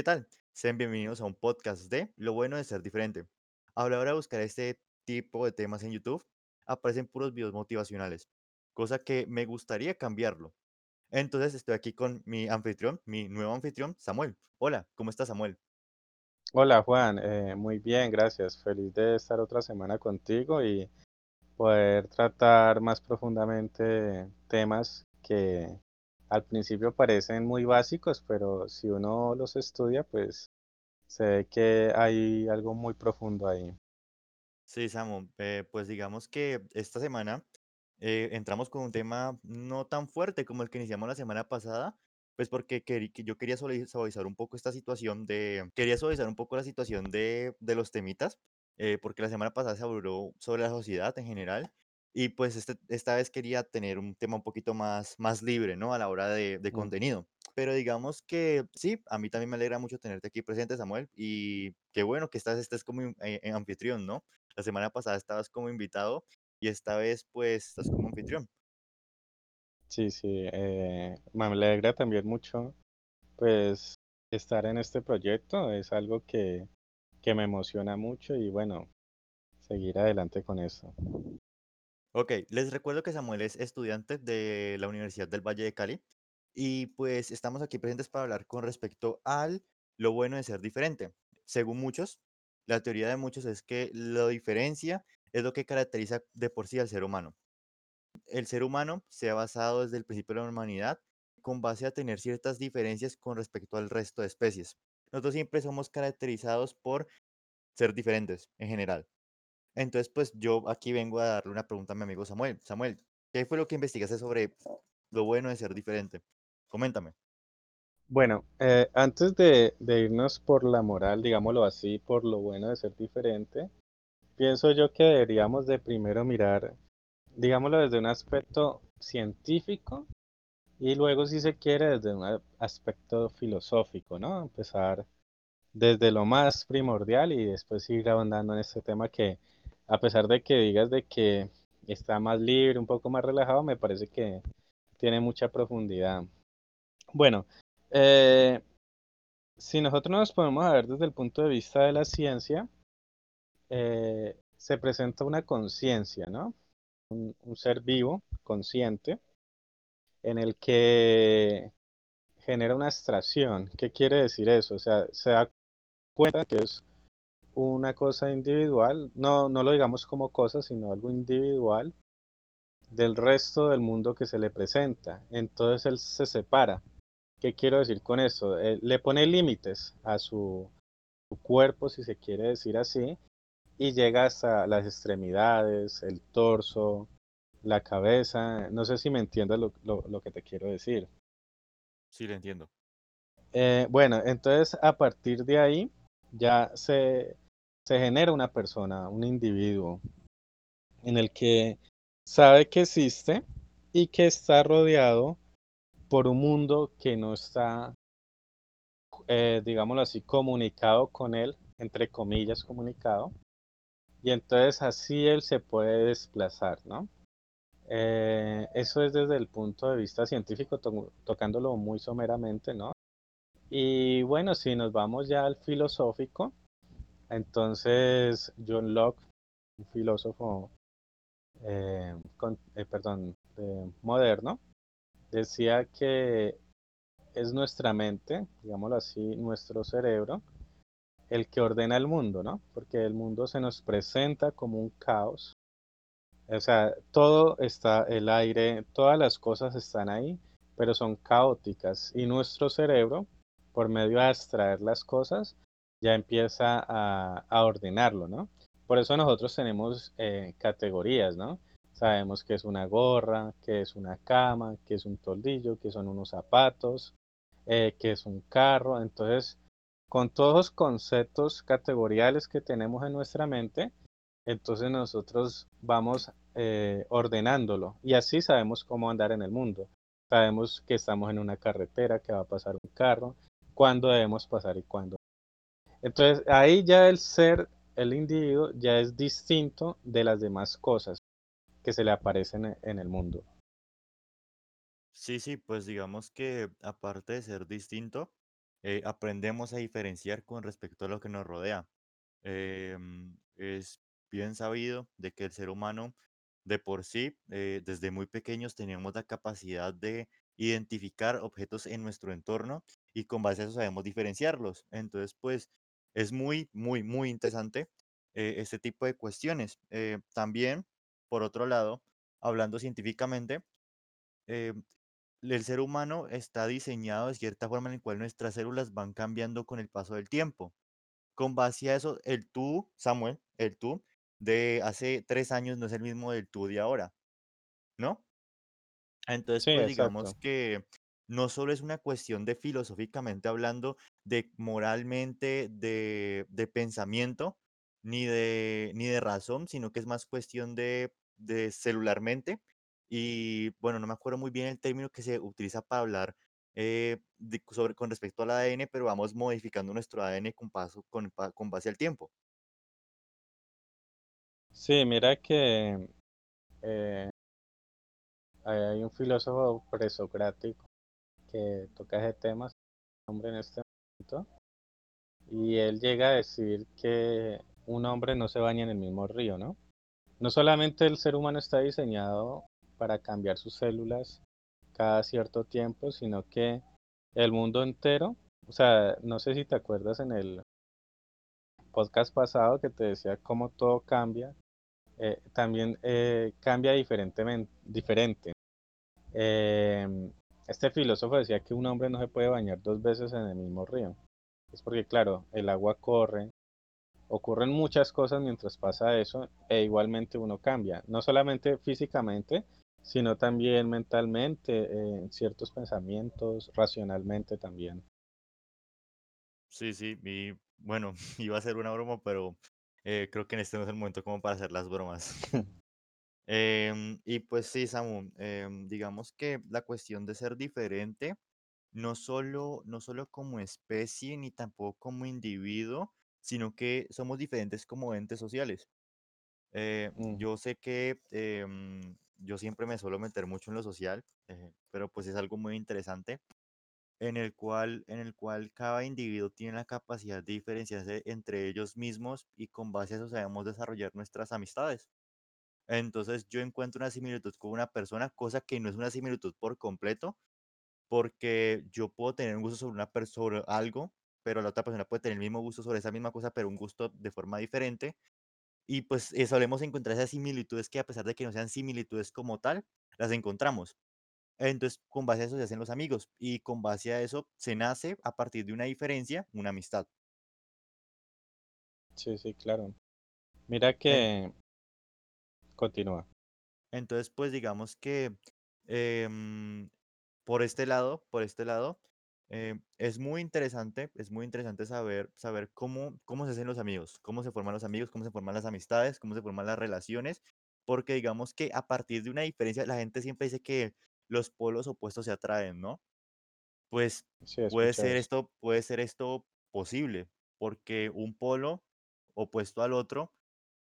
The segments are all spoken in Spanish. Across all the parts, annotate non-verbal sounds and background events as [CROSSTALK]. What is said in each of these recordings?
¿qué tal? Sean bienvenidos a un podcast de Lo bueno de ser diferente. A la hora de buscar este tipo de temas en YouTube, aparecen puros videos motivacionales, cosa que me gustaría cambiarlo. Entonces estoy aquí con mi anfitrión, mi nuevo anfitrión, Samuel. Hola, ¿cómo estás, Samuel? Hola Juan, eh, muy bien, gracias. Feliz de estar otra semana contigo y poder tratar más profundamente temas que al principio parecen muy básicos, pero si uno los estudia, pues se ve que hay algo muy profundo ahí. Sí, Samu, eh, pues digamos que esta semana eh, entramos con un tema no tan fuerte como el que iniciamos la semana pasada, pues porque yo quería suavi- suavizar un poco esta situación de, quería suavizar un poco la situación de, de los temitas, eh, porque la semana pasada se habló sobre la sociedad en general, y pues este- esta vez quería tener un tema un poquito más, más libre, ¿no? A la hora de, de Mm, contenido. Pero digamos que sí, a mí también me alegra mucho tenerte aquí presente, Samuel, y qué bueno que estás, estés como eh, eh, anfitrión, ¿no? La semana pasada estabas como invitado y esta vez pues estás como anfitrión. Sí, sí, eh, me alegra también mucho, pues estar en este proyecto es algo que, que me emociona mucho y bueno, seguir adelante con eso. Ok, les recuerdo que Samuel es estudiante de la Universidad del Valle de Cali y pues estamos aquí presentes para hablar con respecto al lo bueno de ser diferente. Según muchos, la teoría de muchos es que la diferencia es lo que caracteriza de por sí al ser humano. El ser humano se ha basado desde el principio de la humanidad con base a tener ciertas diferencias con respecto al resto de especies. Nosotros siempre somos caracterizados por ser diferentes en general. Entonces, pues yo aquí vengo a darle una pregunta a mi amigo Samuel. Samuel, ¿qué fue lo que investigaste sobre lo bueno de ser diferente? Coméntame. Bueno, eh, antes de, irnos por la moral, digámoslo así, por lo bueno de ser diferente, pienso yo que deberíamos de primero mirar, digámoslo desde un aspecto científico y luego, si se quiere, desde un aspecto filosófico, ¿no? Empezar desde lo más primordial y después ir ahondando en este tema que, a pesar de que digas de que está más libre, un poco más relajado, me parece que tiene mucha profundidad. Bueno, eh, si nosotros nos podemos ver desde el punto de vista de la ciencia, eh, se presenta una conciencia, ¿no? Un, ser vivo, consciente, en el que genera una abstracción. ¿Qué quiere decir eso? O sea, se da cuenta que es una cosa individual, no, no lo digamos como cosa, sino algo individual del resto del mundo que se le presenta. Entonces él se separa. ¿Qué quiero decir con eso? Él le pone límites a su, su cuerpo, si se quiere decir así, y llega hasta las extremidades, el torso, la cabeza. No sé si me entiendes lo, lo, lo que te quiero decir. Sí, le entiendo. Eh, bueno, entonces a partir de ahí ya se, se genera una persona, un individuo, en el que sabe que existe y que está rodeado por un mundo que no está, eh, digámoslo así, comunicado con él, entre comillas, comunicado, y entonces así él se puede desplazar, ¿no? Eh, eso es desde el punto de vista científico, to tocándolo muy someramente, ¿no? Y bueno, si nos vamos ya al filosófico, entonces John Locke, un filósofo, eh, eh, eh, moderno, decía que es nuestra mente, digámoslo así, nuestro cerebro, el que ordena el mundo, ¿no? Porque el mundo se nos presenta como un caos. O sea, todo está, el aire, todas las cosas están ahí, pero son caóticas. Y nuestro cerebro, por medio de abstraer las cosas, ya empieza a, a ordenarlo, ¿no? Por eso nosotros tenemos eh, categorías, ¿no? Sabemos que es una gorra, que es una cama, que es un toldillo, que son unos zapatos, eh, que es un carro. Entonces, con todos los conceptos categoriales que tenemos en nuestra mente, entonces nosotros vamos eh, ordenándolo y así sabemos cómo andar en el mundo. Sabemos que estamos en una carretera, que va a pasar un carro, cuándo debemos pasar y cuándo. Entonces ahí ya el ser, el individuo, ya es distinto de las demás cosas que se le aparecen en el mundo. Sí, sí, pues digamos que aparte de ser distinto, eh, aprendemos a diferenciar con respecto a lo que nos rodea. Em, es bien sabido de que el ser humano de por sí, eh, desde muy pequeños teníamos la capacidad de identificar objetos en nuestro entorno y con base a eso sabemos diferenciarlos. Entonces, pues es muy, muy, muy interesante eh, este tipo de cuestiones. Eh, también, por otro lado, hablando científicamente, eh, el ser humano está diseñado de cierta forma en la cual nuestras células van cambiando con el paso del tiempo. Con base a eso, el tú, Samuel, el tú de hace tres años no es el mismo del tú de ahora, ¿no? Entonces, Sí, pues digamos que no solo es una cuestión de filosóficamente hablando, de moralmente, de, de pensamiento, ni de, ni de razón, sino que es más cuestión de, de celularmente. Y bueno, no me acuerdo muy bien el término que se utiliza para hablar eh, sobre, con respecto al ADN, pero vamos modificando nuestro ADN con, paso, con, con base al tiempo. Sí, mira que eh, hay un filósofo presocrático que toca ese tema, hombre en este momento, y él llega a decir que un hombre no se baña en el mismo río, ¿no? No solamente el ser humano está diseñado para cambiar sus células cada cierto tiempo, sino que el mundo entero, o sea, no sé si te acuerdas en el podcast pasado que te decía cómo todo cambia, eh, también eh, cambia diferentemente, diferente. Eh, este filósofo decía que un hombre no se puede bañar dos veces en el mismo río. Es porque, claro, el agua corre, ocurren muchas cosas mientras pasa eso e igualmente uno cambia, no solamente físicamente, sino también mentalmente, eh, en ciertos pensamientos, racionalmente también. Sí, sí, y bueno, [LAUGHS] iba a ser una broma, pero eh, creo que en este no es el momento como para hacer las bromas. [LAUGHS] Em, y pues sí, Samu, em, digamos que la cuestión de ser diferente, no solo, no solo como especie ni tampoco como individuo, sino que somos diferentes como entes sociales. Eh, Mm, yo sé que em, yo siempre me suelo meter mucho en lo social, eh, pero pues es algo muy interesante en el cual, en el cual cada individuo tiene la capacidad de diferenciarse entre ellos mismos y con base a eso sabemos desarrollar nuestras amistades. Entonces yo encuentro una similitud con una persona, cosa que no es una similitud por completo, porque yo puedo tener un gusto sobre una persona, algo, pero la otra persona puede tener el mismo gusto sobre esa misma cosa, pero un gusto de forma diferente. Y pues eh, solemos encontrar esas similitudes que a pesar de que no sean similitudes como tal, las encontramos. Entonces, con base a eso se hacen los amigos y con base a eso se nace a partir de una diferencia, una amistad. sí, sí, claro. Mira que continúa. entonces, pues digamos que em, por este lado, por este lado, eh, es muy interesante, es muy interesante saber, saber cómo, cómo se hacen los amigos, cómo se forman los amigos, cómo se forman las amistades, cómo se forman las relaciones, porque digamos que a partir de una diferencia, la gente siempre dice que los polos opuestos se atraen, ¿no? Pues Sí, puede ser esto, puede ser esto posible, porque un polo opuesto al otro,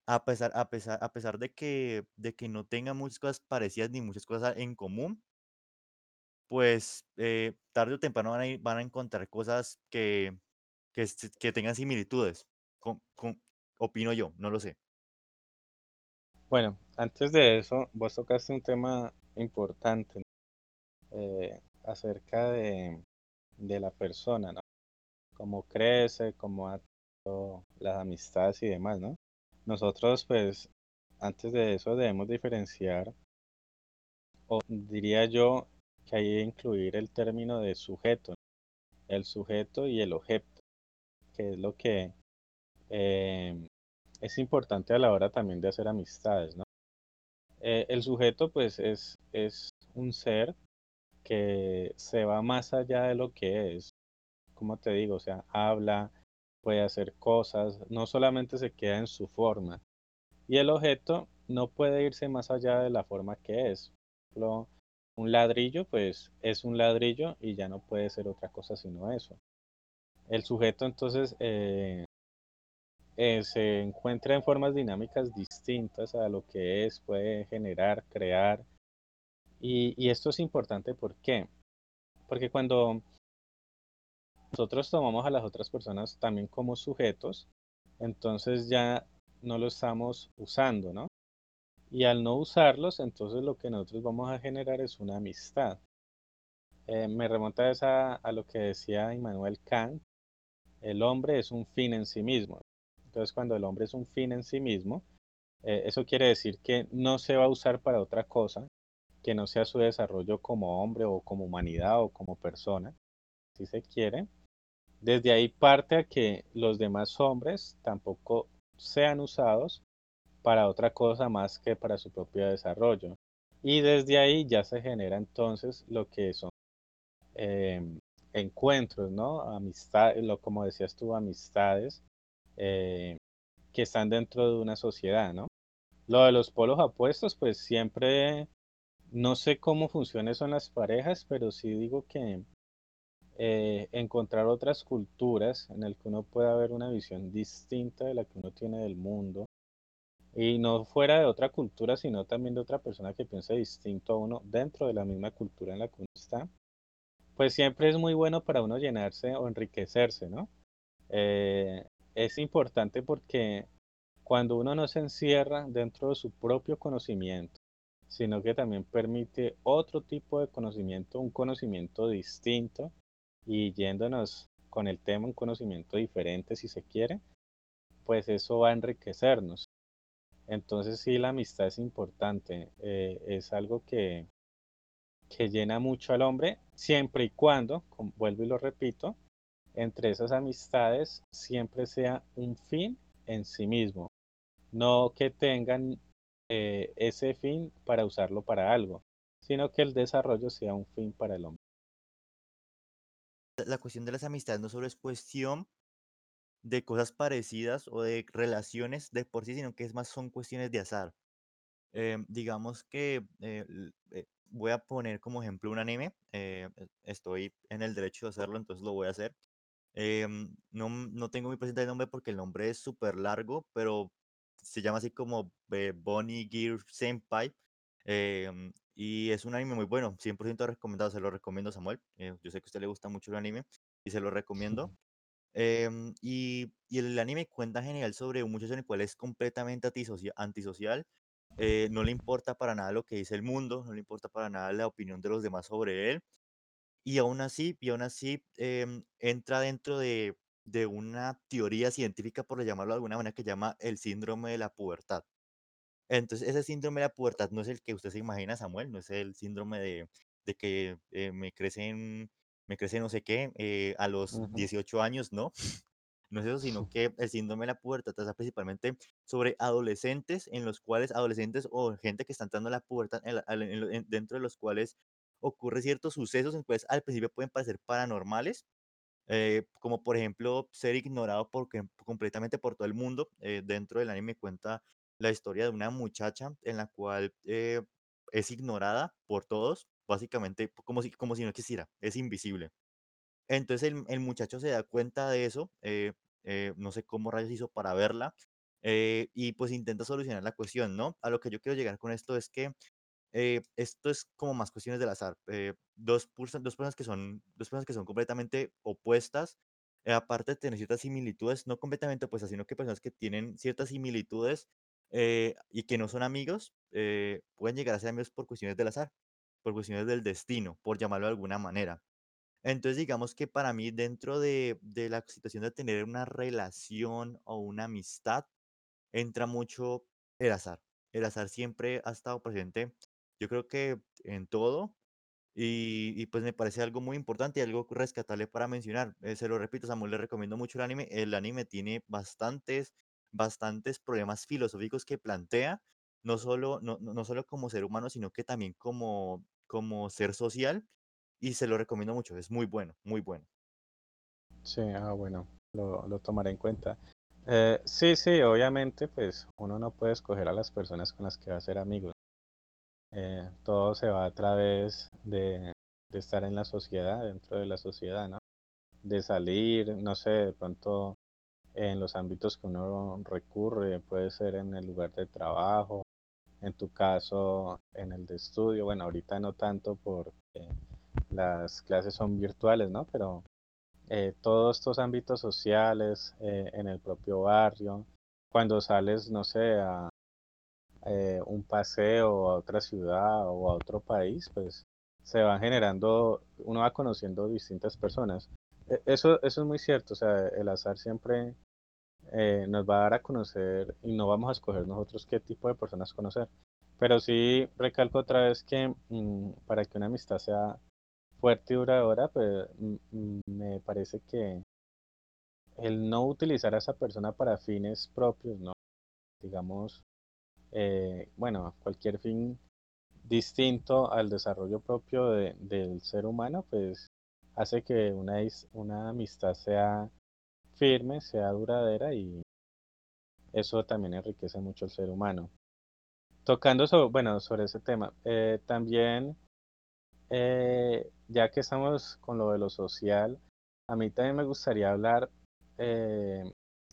a pesar, a pesar, a pesar de que, de que no tenga muchas cosas parecidas ni muchas cosas en común, pues eh, tarde o temprano van a, ir- van a encontrar cosas que, que, que tengan similitudes. Opino yo, no lo sé. Bueno, antes de eso, vos tocaste un tema importante, eh, acerca de, de la persona, ¿no? Cómo crece, cómo ha las amistades y demás, ¿no? Nosotros, pues, antes de eso debemos diferenciar, o diría yo que hay que incluir el término de sujeto, el sujeto y el objeto, que es lo que eh, es importante a la hora también de hacer amistades, ¿no? Eh, el sujeto, pues, es, es un ser que se va más allá de lo que es, como te digo, o sea, habla, puede hacer cosas, no solamente se queda en su forma. Y el objeto no puede irse más allá de la forma que es. Por ejemplo, un ladrillo, pues es un ladrillo y ya no puede ser otra cosa sino eso. El sujeto entonces eh, eh, se encuentra en formas dinámicas distintas a lo que es, puede generar, crear. Y, y esto es importante, ¿por qué? Porque cuando nosotros tomamos a las otras personas también como sujetos, entonces ya no lo estamos usando, ¿no? Y al no usarlos, entonces lo que nosotros vamos a generar es una amistad. Eh, me remonta esa, a lo que decía Immanuel Kant, el hombre es un fin en sí mismo. Entonces cuando el hombre es un fin en sí mismo, eh, eso quiere decir que no se va a usar para otra cosa que no sea su desarrollo como hombre o como humanidad o como persona, si se quiere. Desde ahí parte a que los demás hombres tampoco sean usados para otra cosa más que para su propio desarrollo. Y desde ahí ya se genera entonces lo que son em, encuentros, ¿no? Amistades, lo, como decías tú, amistades eh, que están dentro de una sociedad, ¿no? Lo de los polos apuestos, pues siempre, no sé cómo funciona eso las parejas, pero sí digo que eh, encontrar otras culturas en el que uno pueda ver una visión distinta de la que uno tiene del mundo, y no fuera de otra cultura, sino también de otra persona que piense distinto a uno dentro de la misma cultura en la que uno está, pues siempre es muy bueno para uno llenarse o enriquecerse, ¿no? Eh, es importante porque cuando uno no se encierra dentro de su propio conocimiento, sino que también permite otro tipo de conocimiento, un conocimiento distinto y yéndonos con el tema, un conocimiento diferente si se quiere, pues eso va a enriquecernos. Entonces sí, la amistad es importante, eh, es algo que, que llena mucho al hombre, siempre y cuando, vuelvo y lo repito, entre esas amistades siempre sea un fin en sí mismo, no que tengan eh, ese fin para usarlo para algo, sino que el desarrollo sea un fin para el hombre. La cuestión de las amistades no solo es cuestión de cosas parecidas o de relaciones de por sí, sino que es más son cuestiones de azar. Em, digamos que eh, eh, voy a poner como ejemplo un anime, estoy en el derecho de hacerlo, entonces lo voy a hacer. No, no tengo muy presente el nombre porque el nombre es súper largo, pero se llama así como eh, Bonnie Gear Senpai. Y es un anime muy bueno, 100% recomendado, se lo recomiendo Samuel. Eh, yo sé que a usted le gusta mucho el anime y se lo recomiendo. [LAUGHS] Em, y, y, el anime cuenta genial sobre un muchacho en el cual es completamente antisocial. Eh, no le importa para nada lo que dice el mundo, no le importa para nada la opinión de los demás sobre él. Y aún así, y aún así em, entra dentro de, de una teoría científica, por llamarlo de alguna manera, que llama el síndrome de la pubertad. Entonces, ese síndrome de la pubertad no es el que usted se imagina, Samuel, no es el síndrome de, de que eh, me crecen, me crece no sé qué eh, a los 18 años, ¿no? [SNIFFS] No es eso, sino [LAUGHS] que el síndrome de la pubertad trata principalmente sobre adolescentes en los cuales, adolescentes o gente que está entrando a la pubertad, dentro de los cuales ocurre ciertos sucesos en los cuales al principio pueden parecer paranormales, eh, como por ejemplo ser ignorado por, completamente por todo el mundo. Eh, dentro del anime cuenta la historia de una muchacha en la cual eh, es ignorada por todos, básicamente como si, como si no existiera, es invisible. Entonces el, el muchacho se da cuenta de eso, no sé cómo rayos hizo para verla, y pues intenta solucionar la cuestión, ¿no? A lo que yo quiero llegar con esto es que esto es como más cuestiones del azar. dos, dos, personas que son, dos personas que son completamente opuestas, aparte de tener ciertas similitudes, no completamente opuestas, sino que personas que tienen ciertas similitudes y que no son amigos, pueden llegar a ser amigos por cuestiones del azar, por cuestiones del destino, por llamarlo de alguna manera. Entonces, digamos que para mí, dentro de, de la situación de tener una relación o una amistad, entra mucho el azar. El azar siempre ha estado presente, yo creo que en todo, y, y pues me parece algo muy importante y algo rescatable para mencionar. Eh, se lo repito, Samuel, le recomiendo mucho el anime. El anime tiene bastantes, bastantes problemas filosóficos que plantea, no solo, no, no solo como ser humano, sino que también como, como ser social y se lo recomiendo mucho, es muy bueno, muy bueno. Sí, ah, bueno, lo, lo tomaré en cuenta. Eh, sí, sí, obviamente, pues uno no puede escoger a las personas con las que va a ser amigos. Eh, todo se va a través de, de estar en la sociedad, dentro de la sociedad, ¿no? De salir, no sé, de pronto en los ámbitos que uno recurre, puede ser en el lugar de trabajo, en tu caso en el de estudio, bueno, ahorita no tanto porque las clases son virtuales, ¿no? Pero eh, todos estos ámbitos sociales eh, en el propio barrio, cuando sales, no sé, a eh, un paseo a otra ciudad o a otro país, pues se van generando, uno va conociendo distintas personas. E, eso, eso es muy cierto, o sea, el azar siempre nos va a dar a conocer y no vamos a escoger nosotros qué tipo de personas conocer. Pero sí recalco otra vez que mm, para que una amistad sea fuerte y duradora, pues me parece que el no utilizar a esa persona para fines propios, ¿no? Digamos, eh, bueno, cualquier fin distinto al desarrollo propio del ser humano, pues hace que una, una amistad sea firme, sea duradera y eso también enriquece mucho el ser humano. Tocando sobre, bueno, sobre ese tema, eh, también, eh, ya que estamos con lo de lo social, a mí también me gustaría hablar eh,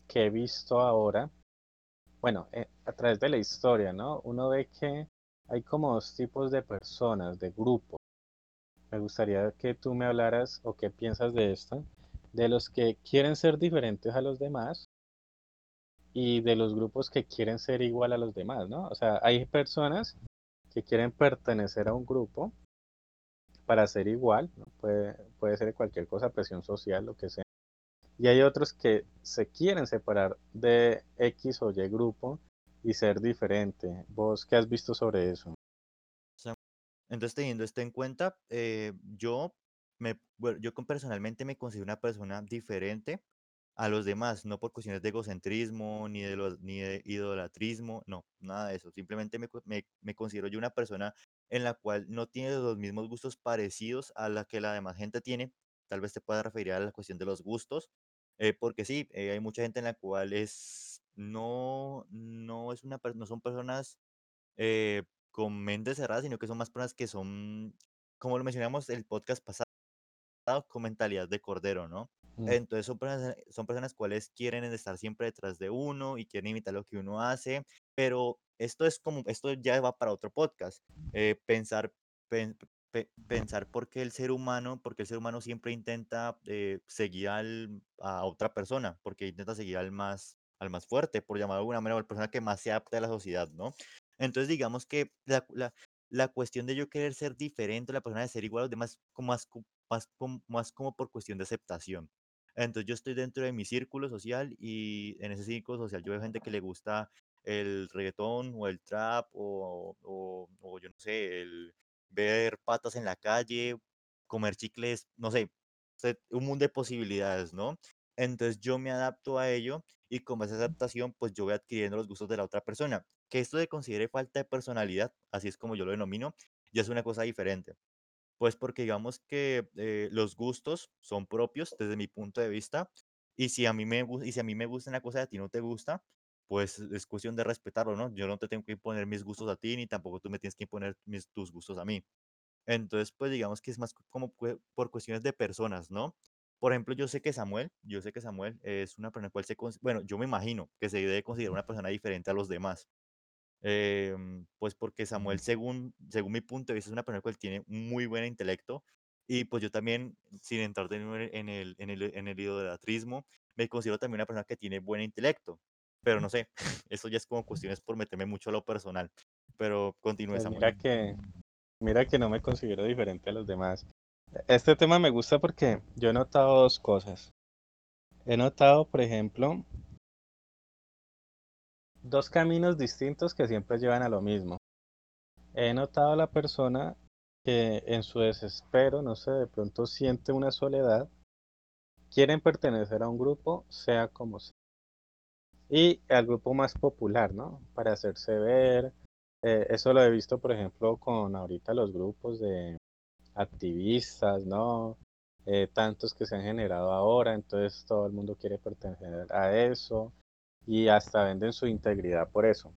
que he visto ahora, bueno, a través de la historia, ¿no? Uno ve que hay como dos tipos de personas, de grupos. Me gustaría que tú me hablaras o qué piensas de esto, de los que quieren ser diferentes a los demás y de los grupos que quieren ser igual a los demás, ¿no? O sea, hay personas que quieren pertenecer a un grupo para ser igual, ¿no? puede, puede ser cualquier cosa, presión social, lo que sea. Y hay otros que se quieren separar de X o Y grupo y ser diferente. ¿Vos qué has visto sobre eso? Entonces, teniendo esto en cuenta, eh, yo, me, yo personalmente me considero una persona diferente a los demás, no por cuestiones de egocentrismo, ni de, los, ni de idolatrismo, no, nada de eso. Simplemente me, me, considero yo una persona en la cual no tiene los mismos gustos parecidos a la que la demás gente tiene. Tal vez te pueda referir a la cuestión de los gustos, eh, porque sí, eh, hay mucha gente en la cual es, no, no, es una, no son personas eh, con mentes cerradas, sino que son más personas que son, como lo mencionamos el podcast pasado, con mentalidad de cordero, ¿no? Mm. Entonces son personas, son personas cuales quieren estar siempre detrás de uno y quieren imitar lo que uno hace, pero esto es como, esto ya va para otro podcast, eh, pensar, pensar por qué el ser humano, porque el ser humano siempre intenta eh, seguir al, a otra persona, porque intenta seguir al más, al más fuerte, por llamarlo de alguna manera, o la persona que más se adapta a la sociedad, ¿no? Entonces digamos que la, la, la cuestión de yo querer ser diferente, la persona de ser igual a los demás, como más, más, más como por cuestión de aceptación. Entonces yo estoy dentro de mi círculo social y en ese círculo social yo veo gente que le gusta el reggaetón o el trap o, o, o yo no sé, el ver patas en la calle, comer chicles, no sé, un mundo de posibilidades, ¿no? Entonces yo me adapto a ello y con esa adaptación pues yo voy adquiriendo los gustos de la otra persona. Que esto se considere falta de personalidad, así es como yo lo denomino, ya es una cosa diferente. Pues porque digamos que eh, los gustos son propios desde mi punto de vista y si a mí me, y si a mí me gusta una cosa y a ti no te gusta, pues es cuestión de respetarlo, ¿no? Yo no te tengo que imponer mis gustos a ti ni tampoco tú me tienes que imponer mis, tus gustos a mí. Entonces, pues digamos que es más como por cuestiones de personas, ¿no? Por ejemplo, yo sé que Samuel, yo sé que Samuel es una persona cual se, bueno, yo me imagino que se debe considerar una persona diferente a los demás. Em, pues porque Samuel, según, según mi punto de vista, es una persona que tiene muy buen intelecto y pues yo también, sin entrar de nuevo en el, en el, en el idolatrismo, me considero también una persona que tiene buen intelecto, pero no sé, [LAUGHS] eso ya es como cuestiones por meterme mucho a lo personal, pero continúe Pues Samuel. mira que, mira que no me considero diferente a los demás. Este tema me gusta porque yo he notado dos cosas. He notado, por ejemplo, dos caminos distintos que siempre llevan a lo mismo. He notado a la persona que en su desespero, no sé, de pronto siente una soledad, quieren pertenecer a un grupo, sea como sea. Y al grupo más popular, ¿no? Para hacerse ver. Eh, eso lo he visto, por ejemplo, con ahorita los grupos de activistas, ¿no? Eh, tantos que se han generado ahora, entonces todo el mundo quiere pertenecer a eso y hasta venden su integridad por eso.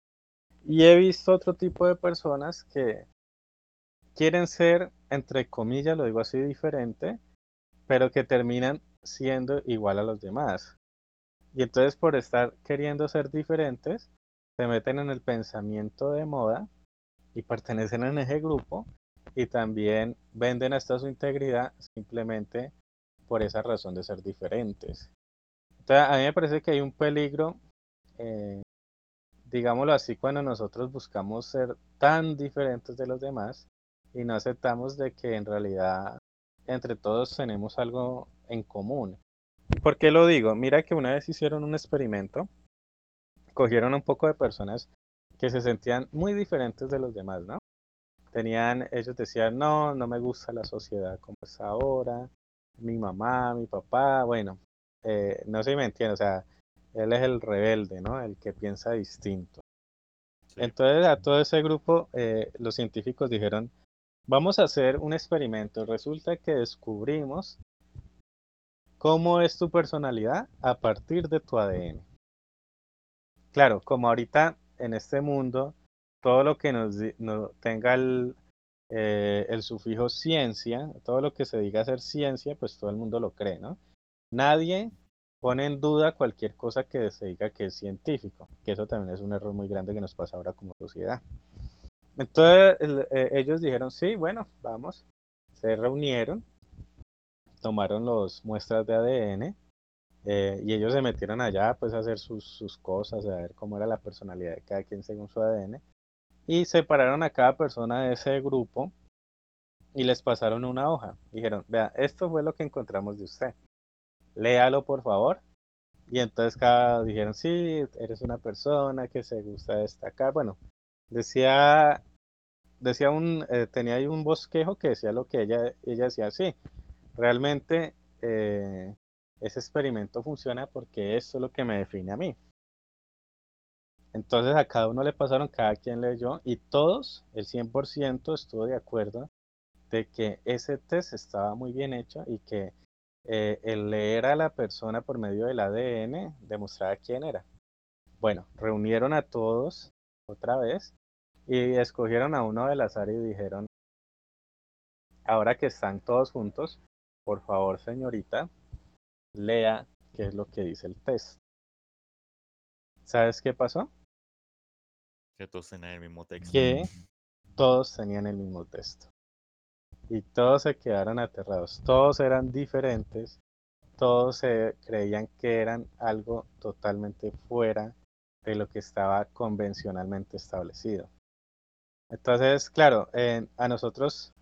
Y he visto otro tipo de personas que quieren ser, entre comillas, lo digo así, diferente, pero que terminan siendo igual a los demás. Y entonces por estar queriendo ser diferentes, se meten en el pensamiento de moda y pertenecen en ese grupo y también venden hasta su integridad simplemente por esa razón de ser diferentes. Entonces, a mí me parece que hay un peligro, eh, digámoslo así, cuando nosotros buscamos ser tan diferentes de los demás y no aceptamos de que en realidad entre todos tenemos algo en común. ¿Por qué lo digo? Mira que una vez hicieron un experimento, cogieron un poco de personas que se sentían muy diferentes de los demás, ¿no? Tenían, ellos decían, no, no me gusta la sociedad como es ahora, mi mamá, mi papá, bueno, eh, no sé si me entiende, o sea, él es el rebelde, ¿no? El que piensa distinto. Sí. Entonces a todo ese grupo eh, los científicos dijeron, vamos a hacer un experimento. Resulta que descubrimos cómo es tu personalidad a partir de tu ADN. Claro, como ahorita en este mundo, todo lo que nos, no, tenga el, eh, el sufijo ciencia, todo lo que se diga ser ciencia, pues todo el mundo lo cree, ¿no? Nadie pone en duda cualquier cosa que se diga que es científico, que eso también es un error muy grande que nos pasa ahora como sociedad. Entonces eh, ellos dijeron, sí, bueno, vamos, se reunieron, tomaron las muestras de ADN eh, y ellos se metieron allá pues a hacer sus, sus cosas, a ver cómo era la personalidad de cada quien según su ADN y separaron a cada persona de ese grupo y les pasaron una hoja. Dijeron, vea, esto fue lo que encontramos de usted. Léalo por favor. Y entonces cada dijeron, sí, eres una persona que se gusta destacar. Bueno, decía, decía un, eh, tenía ahí un bosquejo que decía lo que ella, ella decía, sí, realmente eh, ese experimento funciona porque eso es lo que me define a mí. Entonces a cada uno le pasaron, cada quien leyó y todos, el 100% estuvo de acuerdo de que ese test estaba muy bien hecho y que eh, el leer a la persona por medio del ADN demostraba quién era. Bueno, reunieron a todos otra vez y escogieron a uno del azar y dijeron, ahora que están todos juntos, por favor señorita, lea qué es lo que dice el test. ¿Sabes qué pasó? Que todos tenían el mismo texto. Que todos tenían el mismo texto. Y todos se quedaron aterrados. Todos eran diferentes. Todos creían que eran algo totalmente fuera de lo que estaba convencionalmente establecido. Entonces, claro, a nosotros,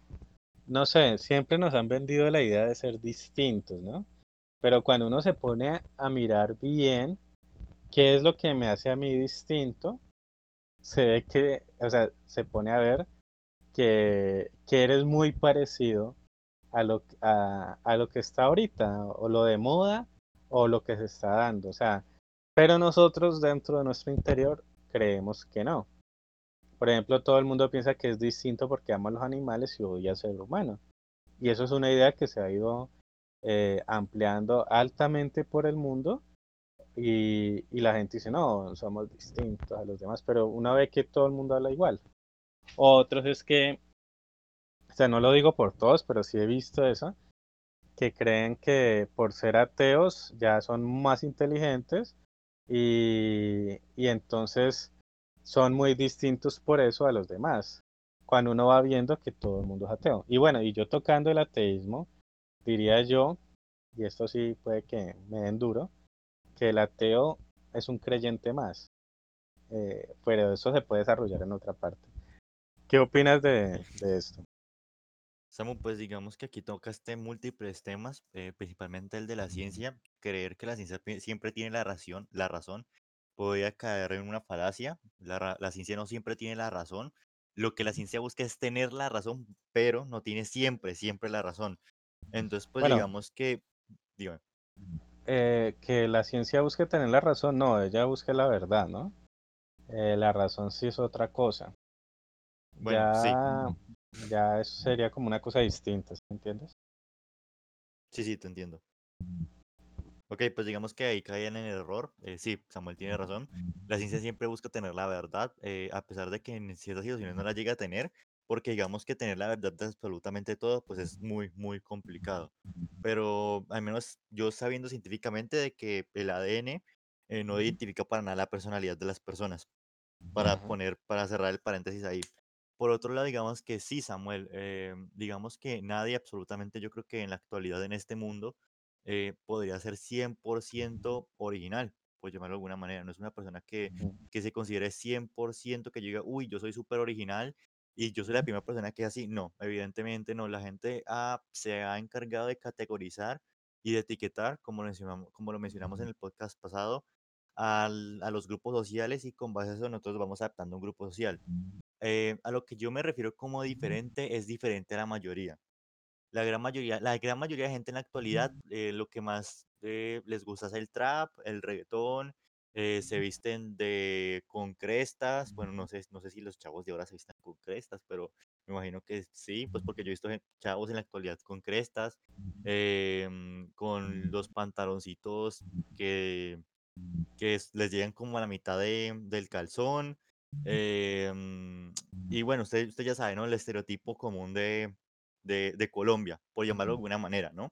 no sé, siempre nos han vendido la idea de ser distintos, ¿no? Pero cuando uno se pone a mirar bien qué es lo que me hace a mí distinto, se ve que, o sea, se pone a ver que, eres muy parecido a lo, a, a lo que está ahorita, o lo de moda, o lo que se está dando. O sea, pero nosotros dentro de nuestro interior creemos que no. Por ejemplo, todo el mundo piensa que es distinto porque ama a los animales y odia al ser humano. Y eso es una idea que se ha ido eh, ampliando altamente por el mundo y, y, la gente dice, no, somos distintos a los demás, pero una vez que todo el mundo habla igual. Otros es que, o sea, no lo digo por todos, pero sí he visto eso, que creen que por ser ateos ya son más inteligentes y, y entonces son muy distintos por eso a los demás, cuando uno va viendo que todo el mundo es ateo. Y bueno, y yo tocando el ateísmo, diría yo, y esto sí puede que me den duro, que el ateo es un creyente más, eh, pero eso se puede desarrollar en otra parte. ¿Qué opinas de, de esto? Samu, pues digamos que aquí tocaste múltiples temas, eh, principalmente el de la ciencia. Creer que la ciencia siempre tiene la razón, la razón podría caer en una falacia. La, la ciencia no siempre tiene la razón. Lo que la ciencia busca es tener la razón, pero no tiene siempre, siempre la razón. Entonces, pues Bueno, digamos que, dígame. eh, que la ciencia busque tener la razón, no, ella busca la verdad, ¿no? Eh, la razón sí es otra cosa. Bueno, sí, Ya, ya eso sería como una cosa distinta, ¿sí ¿me entiendes? sí, sí, te entiendo. Ok, pues digamos que ahí caían en el error. Eh, sí, Samuel tiene razón. La ciencia siempre busca tener la verdad, eh, a pesar de que en ciertas situaciones no la llega a tener, porque digamos que tener la verdad de absolutamente todo, pues es muy, muy complicado. Pero al menos yo sabiendo científicamente de que el ADN eh, no identifica para nada la personalidad de las personas, para Ajá. poner, para cerrar el paréntesis ahí. Por otro lado, digamos que sí, Samuel, eh, digamos que nadie absolutamente, yo creo que en la actualidad en este mundo, eh, podría ser 100% original, por llamarlo de alguna manera. No es una persona que, que se considere 100% que llega, uy, yo soy súper original y yo soy la primera persona que es así. No, evidentemente no. La gente ha- se ha encargado de categorizar y de etiquetar, como lo mencionamos, como lo mencionamos en el podcast pasado, al- a los grupos sociales y con base a eso nosotros vamos adaptando un grupo social. Eh, a lo que yo me refiero como diferente es diferente a la mayoría. La gran mayoría, la gran mayoría de gente en la actualidad, eh, lo que más eh, les gusta es el trap, el reggaetón, eh, se visten de con crestas. Bueno, no sé, no sé si los chavos de ahora se visten con crestas, pero me imagino que sí, pues porque yo he visto chavos en la actualidad con crestas, em, con los pantaloncitos que que es- les llegan como a la mitad de, del calzón. Em, y bueno, usted, usted ya sabe, ¿no? El estereotipo común de, de, de Colombia, por llamarlo de alguna manera, ¿no?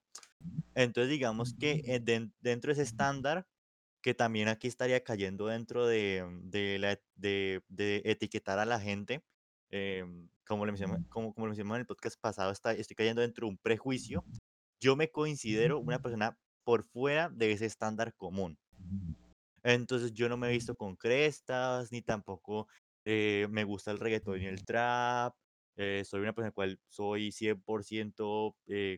Entonces, digamos que eh, den- dentro de ese estándar, que también aquí estaría cayendo dentro de, de, la, de, etiquetar a la gente, em, como, le mencioné- como, como lo mencionamos en el podcast pasado, está, estoy cayendo dentro de un prejuicio. Yo me considero una persona por fuera de ese estándar común. Entonces, yo no me he visto con crestas, ni tampoco, eh, me gusta el reguetón y el trap, eh, soy una persona en cual soy 100%, eh,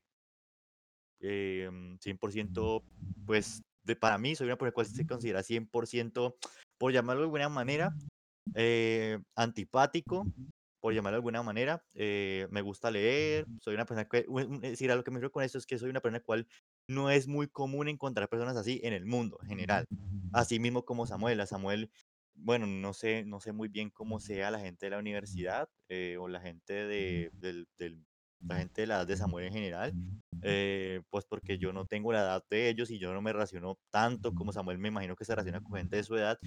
em, 100%, pues, de para mí, soy una persona cual se considera 100%, por llamarlo de alguna manera, eh, antipático, por llamarlo de alguna manera. eh, me gusta leer, soy una persona que, es decir, a lo que me refiero con esto es que soy una persona cual no es muy común encontrar personas así en el mundo en general. Así mismo como Samuel. A Samuel, bueno, no sé, no sé muy bien cómo sea la gente de la universidad eh, o la gente de, del, del- la gente de la edad de Samuel en general eh, pues porque yo no tengo la edad de ellos y yo no me relaciono tanto como Samuel, me imagino que se relaciona con gente de su edad,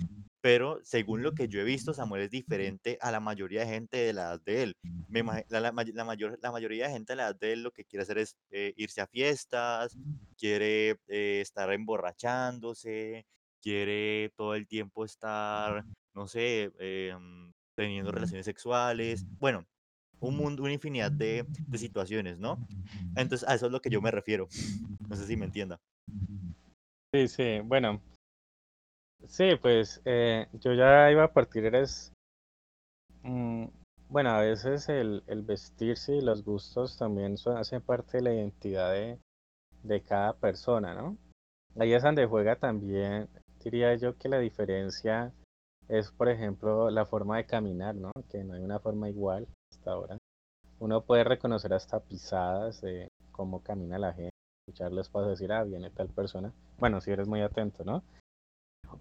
pero según lo que yo he visto, Samuel es diferente a la mayoría de gente de la edad de él. Me la, la la mayor, la mayoría de gente de la edad de él lo que quiere hacer es eh, irse a fiestas, quiere eh, estar emborrachándose, quiere todo el tiempo estar, no sé, em, teniendo relaciones sexuales, bueno, un mundo, una infinidad de, de situaciones, ¿no? Entonces, a eso es lo que yo me refiero. No sé si me entienda. Sí, sí, bueno, sí, pues eh, yo ya iba a partir, eres, mm, bueno, a veces el, el vestirse y los gustos también hacen parte de la identidad de, de cada persona, ¿no? Ahí es donde juega también, diría yo que la diferencia es, por ejemplo, la forma de caminar, ¿no? Que no hay una forma igual hasta ahora. Uno puede reconocer hasta pisadas de cómo camina la gente, escuchar los pasos, decir, ah, viene tal persona. Bueno, si eres muy atento, ¿no?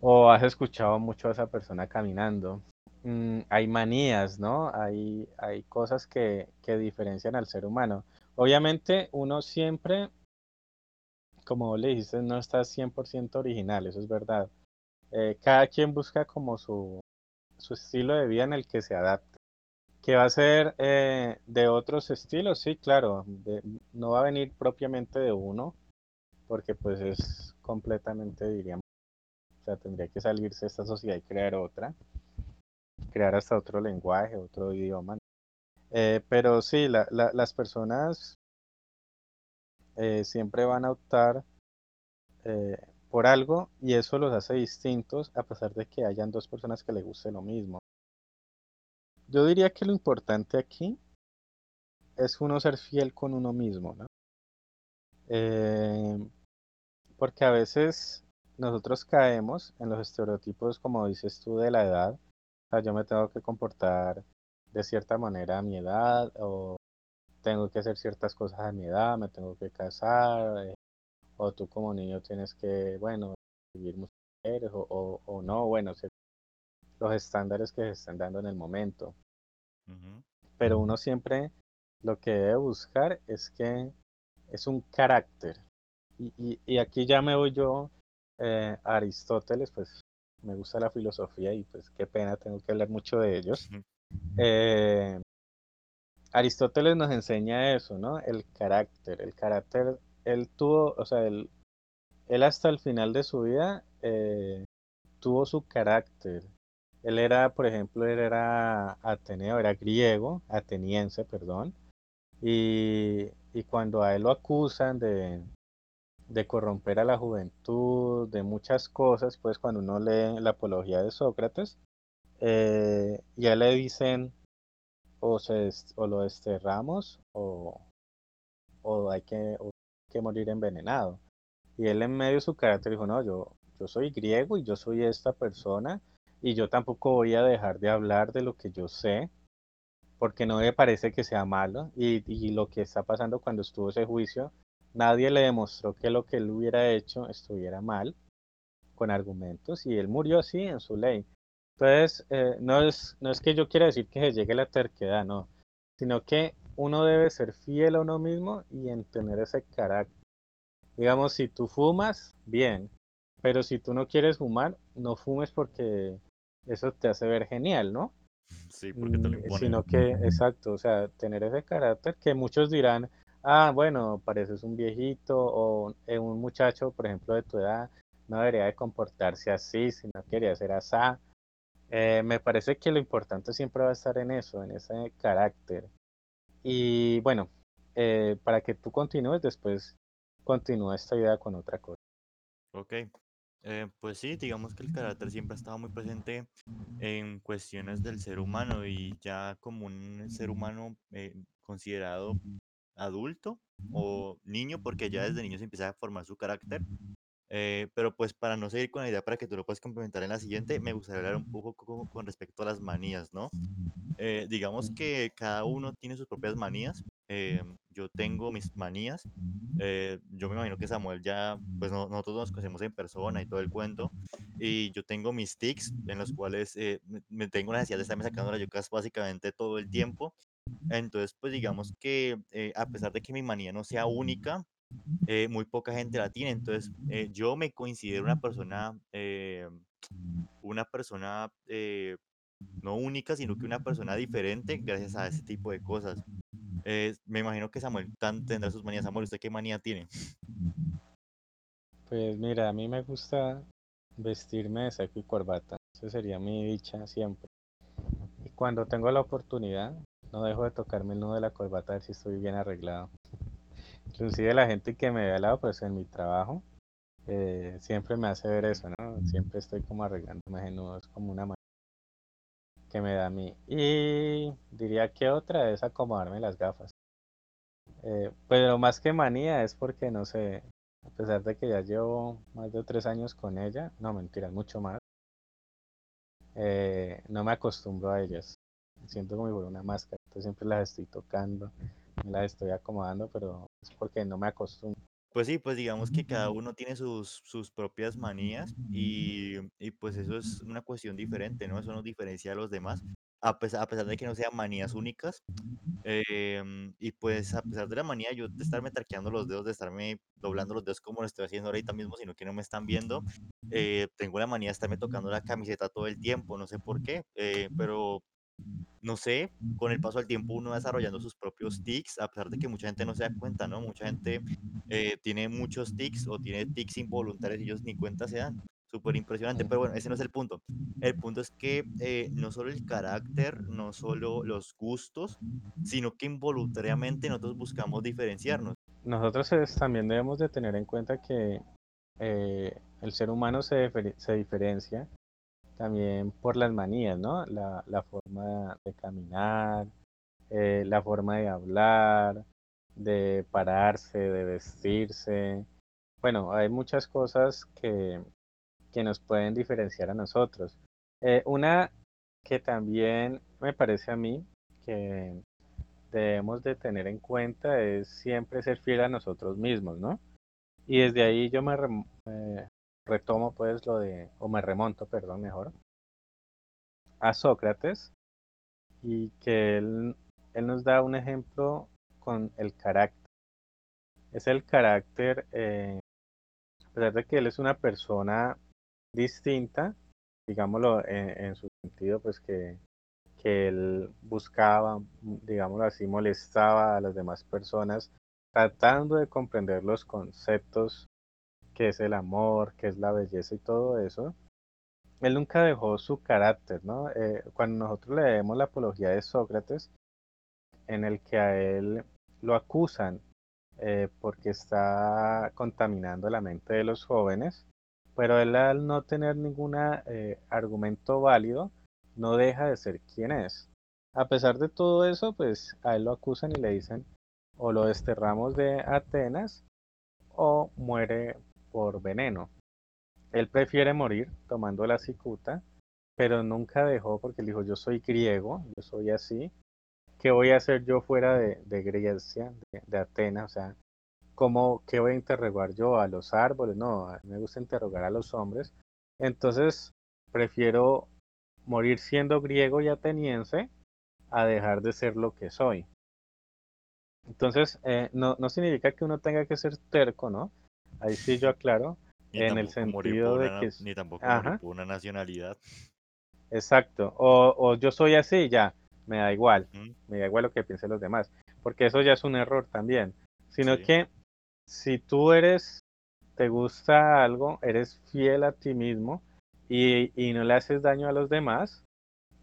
O has escuchado mucho a esa persona caminando. Mm, hay manías, ¿no? Hay, hay cosas que, que diferencian al ser humano. Obviamente uno siempre, como le dijiste, no está 100% original, eso es verdad. Eh, cada quien busca como su, su estilo de vida en el que se adapte. ¿Que va a ser eh, de otros estilos? Sí, claro. no va a venir propiamente de uno, porque pues es completamente, diríamos, sea, tendría que salirse de esta sociedad y crear otra, crear hasta otro lenguaje, otro idioma. Eh, pero sí, la- la- las personas eh, siempre van a optar eh, por algo y eso los hace distintos a pesar de que hayan dos personas que les guste lo mismo. Yo diría que lo importante aquí es uno ser fiel con uno mismo, ¿no? Eh, porque a veces nosotros caemos en los estereotipos, como dices tú, de la edad. O sea, yo me tengo que comportar de cierta manera a mi edad, o tengo que hacer ciertas cosas a mi edad, me tengo que casar, eh, o tú como niño tienes que, bueno, vivir muchas mujeres, o, o, o no, bueno, se- los estándares que se están dando en el momento. Pero uno siempre lo que debe buscar es que es un carácter. Y, y, y aquí ya me voy yo eh, Aristóteles, pues me gusta la filosofía y pues qué pena, tengo que hablar mucho de ellos. Eh, Aristóteles nos enseña eso, ¿no? El carácter. El carácter, él tuvo, o sea, él, él hasta el final de su vida eh, tuvo su carácter. Él era, por ejemplo, él era ateneo, era griego, ateniense, perdón. Y, y cuando a él lo acusan de, de corromper a la juventud, de muchas cosas, pues cuando uno lee la apología de Sócrates, eh, ya le dicen o, se, o lo desterramos o, o hay que, o que morir envenenado. Y él en medio de su carácter dijo, no, yo, yo soy griego y yo soy esta persona y yo tampoco voy a dejar de hablar de lo que yo sé porque no me parece que sea malo y, y lo que está pasando cuando estuvo ese juicio, nadie le demostró que lo que él hubiera hecho estuviera mal con argumentos y él murió así en su ley. Entonces, eh, no, es, no es que yo quiera decir que se llegue la terquedad, no, sino que uno debe ser fiel a uno mismo y en tener ese carácter. Digamos, si tú fumas, bien, pero si tú no quieres fumar, no fumes porque eso te hace ver genial, ¿no? Sí, porque te lo Mm, imponen. Sino que, exacto, o sea, tener ese carácter que muchos dirán, ah, bueno, pareces un viejito o eh, un muchacho, por ejemplo, de tu edad, no debería de comportarse así, si no quería ser asá. Eh, me parece que lo importante siempre va a estar en eso, en ese carácter. Y bueno, eh, para que tú continúes, después continúa esta idea con otra cosa. Ok. Pues sí, digamos que el carácter siempre ha estado muy presente en cuestiones del ser humano y ya como un ser humano considerado adulto o niño, porque ya desde niño se empieza a formar su carácter. Eh, pero pues para no seguir con la idea, para que tú lo puedas complementar en la siguiente, me gustaría hablar un poco co- con respecto a las manías, ¿no? Eh, digamos que cada uno tiene sus propias manías. eh, yo tengo mis manías. eh, yo me imagino que Samuel ya, pues no- nosotros nos conocemos en persona y todo el cuento. Y yo tengo mis tics en los cuales eh, me, me tengo la necesidad de estarme sacando las yucas básicamente todo el tiempo. Entonces, pues digamos que eh, a pesar de que mi manía no sea única, eh, muy poca gente la tiene. Entonces, eh, yo me considero una persona, eh, una persona eh, no única, sino que una persona diferente gracias a ese tipo de cosas. Eh, me imagino que Samuel tan, tendrá sus manías. Samuel, ¿usted qué manía tiene? Pues mira, a mí me gusta vestirme de saco y corbata. Esa sería mi dicha siempre. Y cuando tengo la oportunidad, no dejo de tocarme el nudo de la corbata a ver si estoy bien arreglado. [LAUGHS] Inclusive la gente que me ve al lado, pues en mi trabajo, eh, siempre me hace ver eso, ¿no? Siempre estoy como arreglándome ese nudo, es como una manera que me da a mí. Y diría que otra es acomodarme las gafas. Eh, pero más que manía es porque, no sé, a pesar de que ya llevo más de tres años con ella, no mentiras, mucho más, eh, no me acostumbro a ellas. Siento como si una máscara, entonces siempre las estoy tocando, las estoy acomodando, pero es porque no me acostumbro. Pues sí, pues digamos que cada uno tiene sus, sus propias manías y, y pues eso es una cuestión diferente, ¿no? Eso nos diferencia a los demás, a pesar, a pesar de que no sean manías únicas. Em, y pues a pesar de la manía yo de estarme traqueando los dedos, de estarme doblando los dedos como lo estoy haciendo ahorita mismo, sino que no me están viendo, eh, tengo la manía de estarme tocando la camiseta todo el tiempo, no sé por qué, eh, pero no sé, con el paso del tiempo uno va desarrollando sus propios tics, a pesar de que mucha gente no se da cuenta, ¿no? Mucha gente eh, tiene muchos tics o tiene tics involuntarios y ellos ni cuenta se dan. Súper impresionante, pero bueno, ese no es el punto. El punto es que eh, no solo el carácter, no solo los gustos, sino que involuntariamente nosotros buscamos diferenciarnos. Nosotros es- también debemos de tener en cuenta que eh, el ser humano se, se diferencia también por las manías, ¿no? La, forma de caminar, eh, la forma de hablar, de pararse, de vestirse. Bueno, hay muchas cosas que, que nos pueden diferenciar a nosotros. Eh, una que también me parece a mí que debemos de tener en cuenta es siempre ser fiel a nosotros mismos, ¿no? Y desde ahí yo me eh, retomo pues lo de, o me remonto, perdón, mejor, a Sócrates y que él, él nos da un ejemplo con el carácter. Es el carácter, eh, a pesar de que él es una persona distinta, digámoslo en, en su sentido, pues que, que él buscaba, digámoslo así, molestaba a las demás personas, tratando de comprender los conceptos que es el amor, que es la belleza y todo eso. Él nunca dejó su carácter, ¿no? Eh, cuando nosotros leemos la apología de Sócrates, en el que a él lo acusan eh, porque está contaminando la mente de los jóvenes, pero él al no tener ningún eh, argumento válido, no deja de ser quien es. A pesar de todo eso, pues a él lo acusan y le dicen o lo desterramos de Atenas o muere por veneno. Él prefiere morir tomando la cicuta, pero nunca dejó porque él dijo, yo soy griego, yo soy así, ¿qué voy a hacer yo fuera de, Grecia, de, Atenas? O sea, ¿cómo, ¿qué voy a interrogar yo a los árboles? No, me gusta interrogar a los hombres. Entonces, prefiero morir siendo griego y ateniense a dejar de ser lo que soy. Entonces, eh, no, no significa que uno tenga que ser terco, ¿no? Ahí sí yo aclaro, en el sentido de que... Ni tampoco por una nacionalidad. Exacto, o, o, yo soy así, ya, me da igual, me da igual lo que piensen los demás, porque eso ya es un error también, sino que si tú eres, te gusta algo, eres fiel a ti mismo y, y no le haces daño a los demás,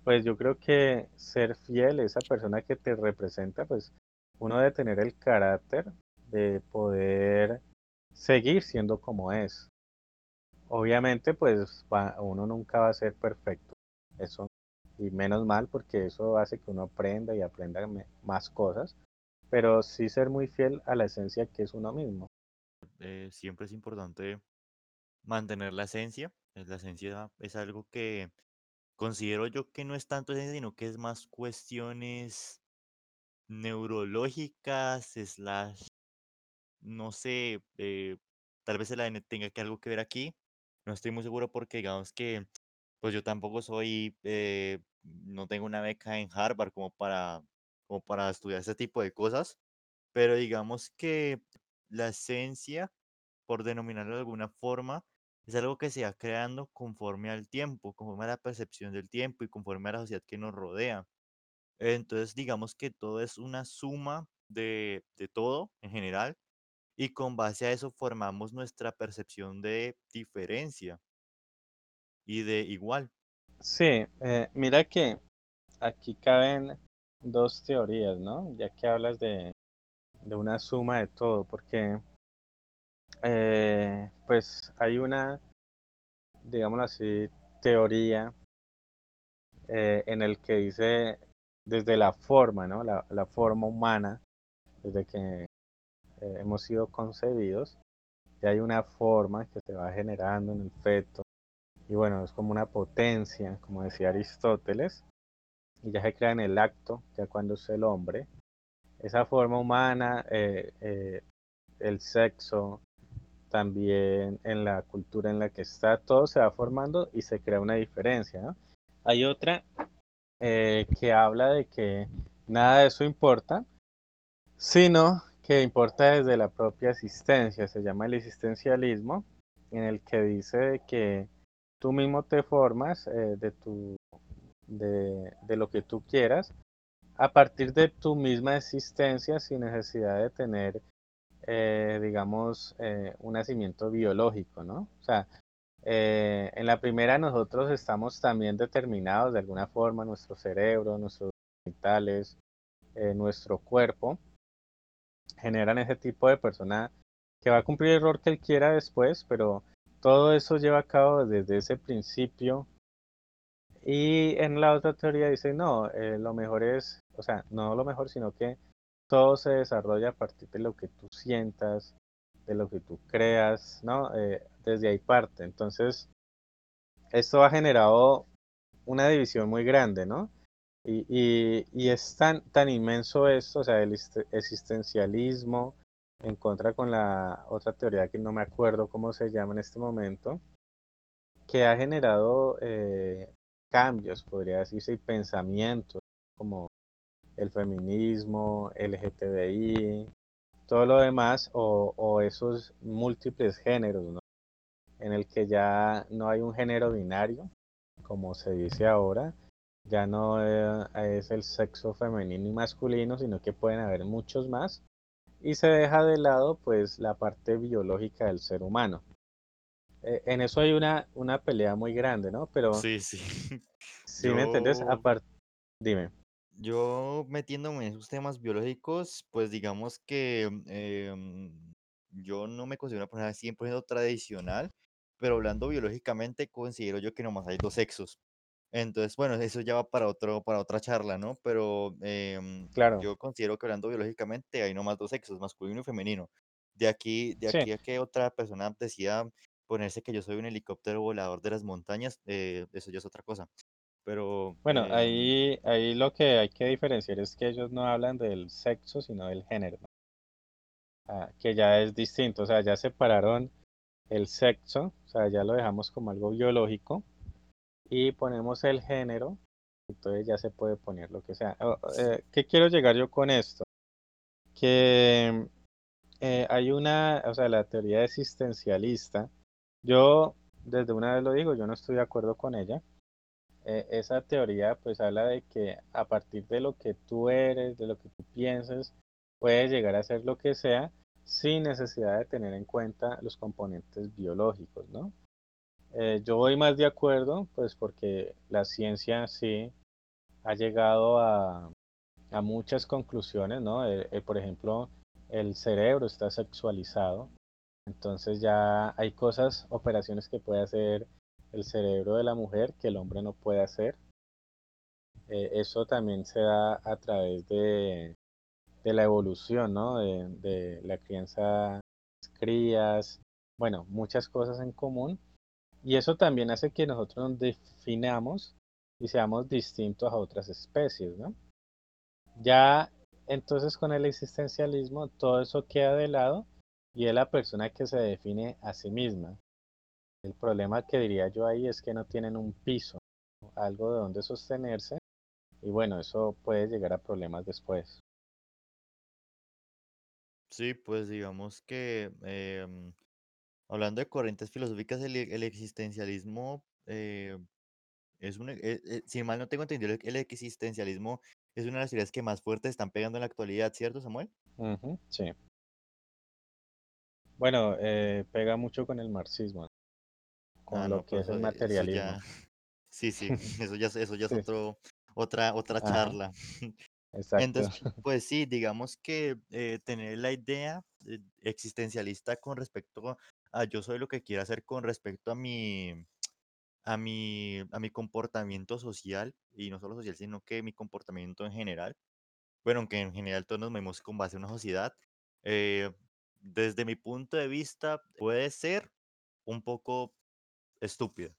pues yo creo que ser fiel a esa persona que te representa, pues uno debe tener el carácter de poder seguir siendo como es. Obviamente, pues uno nunca va a ser perfecto. Eso, y menos mal, porque eso hace que uno aprenda y aprenda más cosas. Pero sí ser muy fiel a la esencia que es uno mismo. Eh, siempre es importante mantener la esencia. Eh, la esencia es algo que considero yo que no es tanto esencia, sino que es más cuestiones neurológicas, slash, no sé, eh, tal vez el ADN tenga que algo que ver aquí. No estoy muy seguro porque digamos que, pues yo tampoco soy, eh, no tengo una beca en Harvard como para, como para estudiar ese tipo de cosas, pero digamos que la esencia, por denominarlo de alguna forma, es algo que se va creando conforme al tiempo, conforme a la percepción del tiempo y conforme a la sociedad que nos rodea. Entonces, digamos que todo es una suma de, de todo en general y con base a eso formamos nuestra percepción de diferencia y de igual. Sí, eh, mira que aquí caben dos teorías, ¿no? Ya que hablas de, de una suma de todo, porque eh, pues hay una, digámoslo así, teoría eh, en el que dice desde la forma, ¿no? La, la forma humana, desde que eh, hemos sido concebidos, y hay una forma que se va generando en el feto, y bueno, es como una potencia, como decía Aristóteles, y ya se crea en el acto, ya cuando es el hombre, esa forma humana, eh, eh, el sexo, también en la cultura en la que está, todo se va formando y se crea una diferencia. ¿no? Hay otra eh, que habla de que nada de eso importa, sino que importa desde la propia existencia. Se llama el existencialismo, en el que dice que tú mismo te formas eh, de, tu, de, de lo que tú quieras a partir de tu misma existencia sin necesidad de tener, eh, digamos, un nacimiento biológico, ¿no? O sea, eh, en la primera nosotros estamos también determinados de alguna forma, nuestro cerebro, nuestros genitales, eh, nuestro cuerpo, generan ese tipo de persona que va a cumplir el rol que él quiera después, pero todo eso lleva a cabo desde ese principio. Y en la otra teoría dice, no, eh, lo mejor es, o sea, no lo mejor, sino que todo se desarrolla a partir de lo que tú sientas, de lo que tú creas, ¿no? Eh, desde ahí parte. Entonces, esto ha generado una división muy grande, ¿no? Y, y, es tan, tan inmenso esto, o sea, el existencialismo en contra con la otra teoría que no me acuerdo cómo se llama en este momento, que ha generado eh, cambios, podría decirse, y pensamientos como el feminismo, LGTBI, todo lo demás o, esos múltiples géneros, ¿no? En el que ya no hay un género binario, como se dice ahora, ya no eh, es el sexo femenino y masculino, sino que pueden haber muchos más y se deja de lado pues la parte biológica del ser humano. Eh, en eso hay una, una pelea muy grande, ¿no? Pero sí, sí. [LAUGHS] Si me entiendes, aparte, dime. Yo metiéndome en esos temas biológicos, pues digamos que em, yo no me considero una persona 100% tradicional, pero hablando biológicamente considero yo que nomás hay dos sexos. Entonces, bueno, eso ya va para otro, para otra charla, ¿no? Pero em, Claro, yo considero que hablando biológicamente hay nomás dos sexos, masculino y femenino. De aquí, de sí. aquí a que otra persona decida ponerse que yo soy un helicóptero volador de las montañas, eh, eso ya es otra cosa. Pero Bueno, em, ahí, ahí lo que hay que diferenciar es que ellos no hablan del sexo, sino del género, ¿no? Ah, que ya es distinto, o sea, ya separaron el sexo, o sea, ya lo dejamos como algo biológico y ponemos el género, entonces ya se puede poner lo que sea. Eh, ¿qué quiero llegar yo con esto? Que eh, hay una, o sea, la teoría existencialista, yo desde una vez lo digo, yo no estoy de acuerdo con ella. Eh, esa teoría pues habla de que a partir de lo que tú eres, de lo que tú pienses, puedes llegar a ser lo que sea sin necesidad de tener en cuenta los componentes biológicos, ¿no? Eh, yo voy más de acuerdo, pues porque la ciencia sí ha llegado a, a muchas conclusiones, ¿no? Eh, eh, por ejemplo, el cerebro está sexualizado, entonces ya hay cosas, operaciones que puede hacer el cerebro de la mujer que el hombre no puede hacer. Eh, eso también se da a través de, de la evolución, ¿no? De, de la crianza, crías, bueno, muchas cosas en común. Y eso también hace que nosotros nos definamos y seamos distintos a otras especies, ¿no? Ya entonces con el existencialismo todo eso queda de lado y es la persona que se define a sí misma. El problema que diría yo ahí es que no tienen un piso, algo de donde sostenerse y bueno, eso puede llegar a problemas después. sí, pues digamos que em, hablando de corrientes filosóficas, el, el existencialismo eh, es un, e- e- e- si mal no tengo entendido, el, el existencialismo es una de las ideas que más fuertes están pegando en la actualidad, ¿cierto, Samuel? Ujú, sí. Bueno, eh, pega mucho con el marxismo, Ah, con lo no, que pero es el eh, materialismo. [LAUGHS] sí, sí, [LAUGHS] eso ya, es- eso ya es Sí, otro, otra, otra ajá, charla. exacto. Entonces, [LAUGHS] pues sí, digamos que eh, tener la idea eh, existencialista con respecto a yo soy lo que quiero hacer con respecto a mi, a mi, a mi comportamiento social, y no solo social, sino que mi comportamiento en general. Bueno, aunque en general todos nos movemos con base a una sociedad. eh, desde mi punto de vista, puede ser un poco estúpida.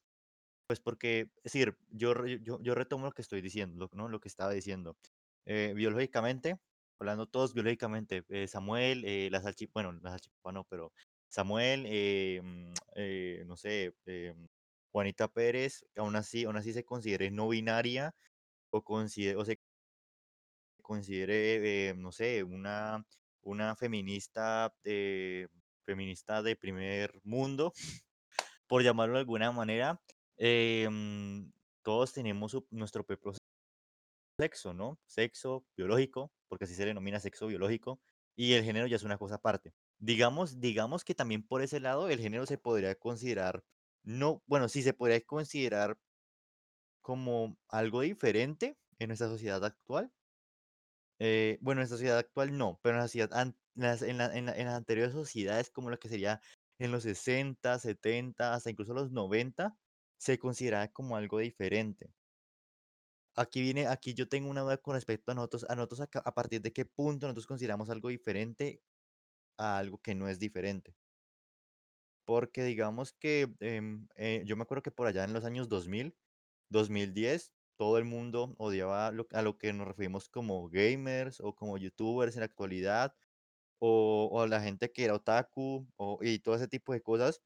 Pues porque, es decir, yo, yo, yo retomo lo que estoy diciendo, ¿no? Lo que estaba diciendo. Eh, biológicamente, hablando todos biológicamente, eh, Samuel, eh, la salchipapa, bueno, la salchipapa no, pero Samuel, eh, mm, eh, no sé, eh, Juanita Pérez, aún así, aún así se considere no binaria o, considere, o se considere, no sé, una, una feminista, feminista de primer mundo, por llamarlo de alguna manera, mm, todos tenemos nuestro propio sexo, ¿no? Sexo biológico, porque así se denomina sexo biológico, y el género ya es una cosa aparte. Digamos, digamos que también por ese lado el género se podría considerar, no, bueno, sí se podría considerar como algo diferente en nuestra sociedad actual. Eh, bueno, en nuestra sociedad actual no, pero en la sociedad las, en la- en la- en las anteriores sociedades, como lo que sería en los 60, 70, hasta incluso los 90, se consideraba como algo diferente. Aquí viene, aquí yo tengo una duda con respecto a nosotros, a nosotros a partir de qué punto nosotros consideramos algo diferente a algo que no es diferente. Porque digamos que em, eh, yo me acuerdo que por allá en los años 2000, 2010, todo el mundo odiaba a lo que nos referimos como gamers o como youtubers en la actualidad, o, o la gente que era otaku o, y todo ese tipo de cosas.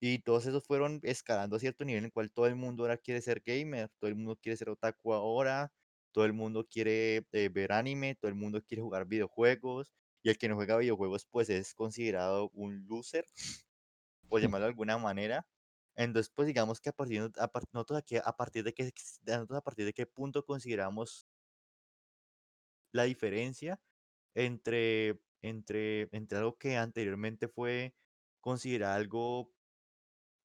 Y todos esos fueron escalando a cierto nivel en el cual todo el mundo ahora quiere ser gamer, todo el mundo quiere ser otaku ahora, todo el mundo quiere eh, ver anime, todo el mundo quiere jugar videojuegos, y el que no juega videojuegos pues es considerado un loser, por llamarlo de alguna manera. Entonces, pues digamos que a partir, a nosotros aquí, a partir de qué, nosotros a partir de qué punto consideramos la diferencia entre, entre, entre algo que anteriormente fue considerado algo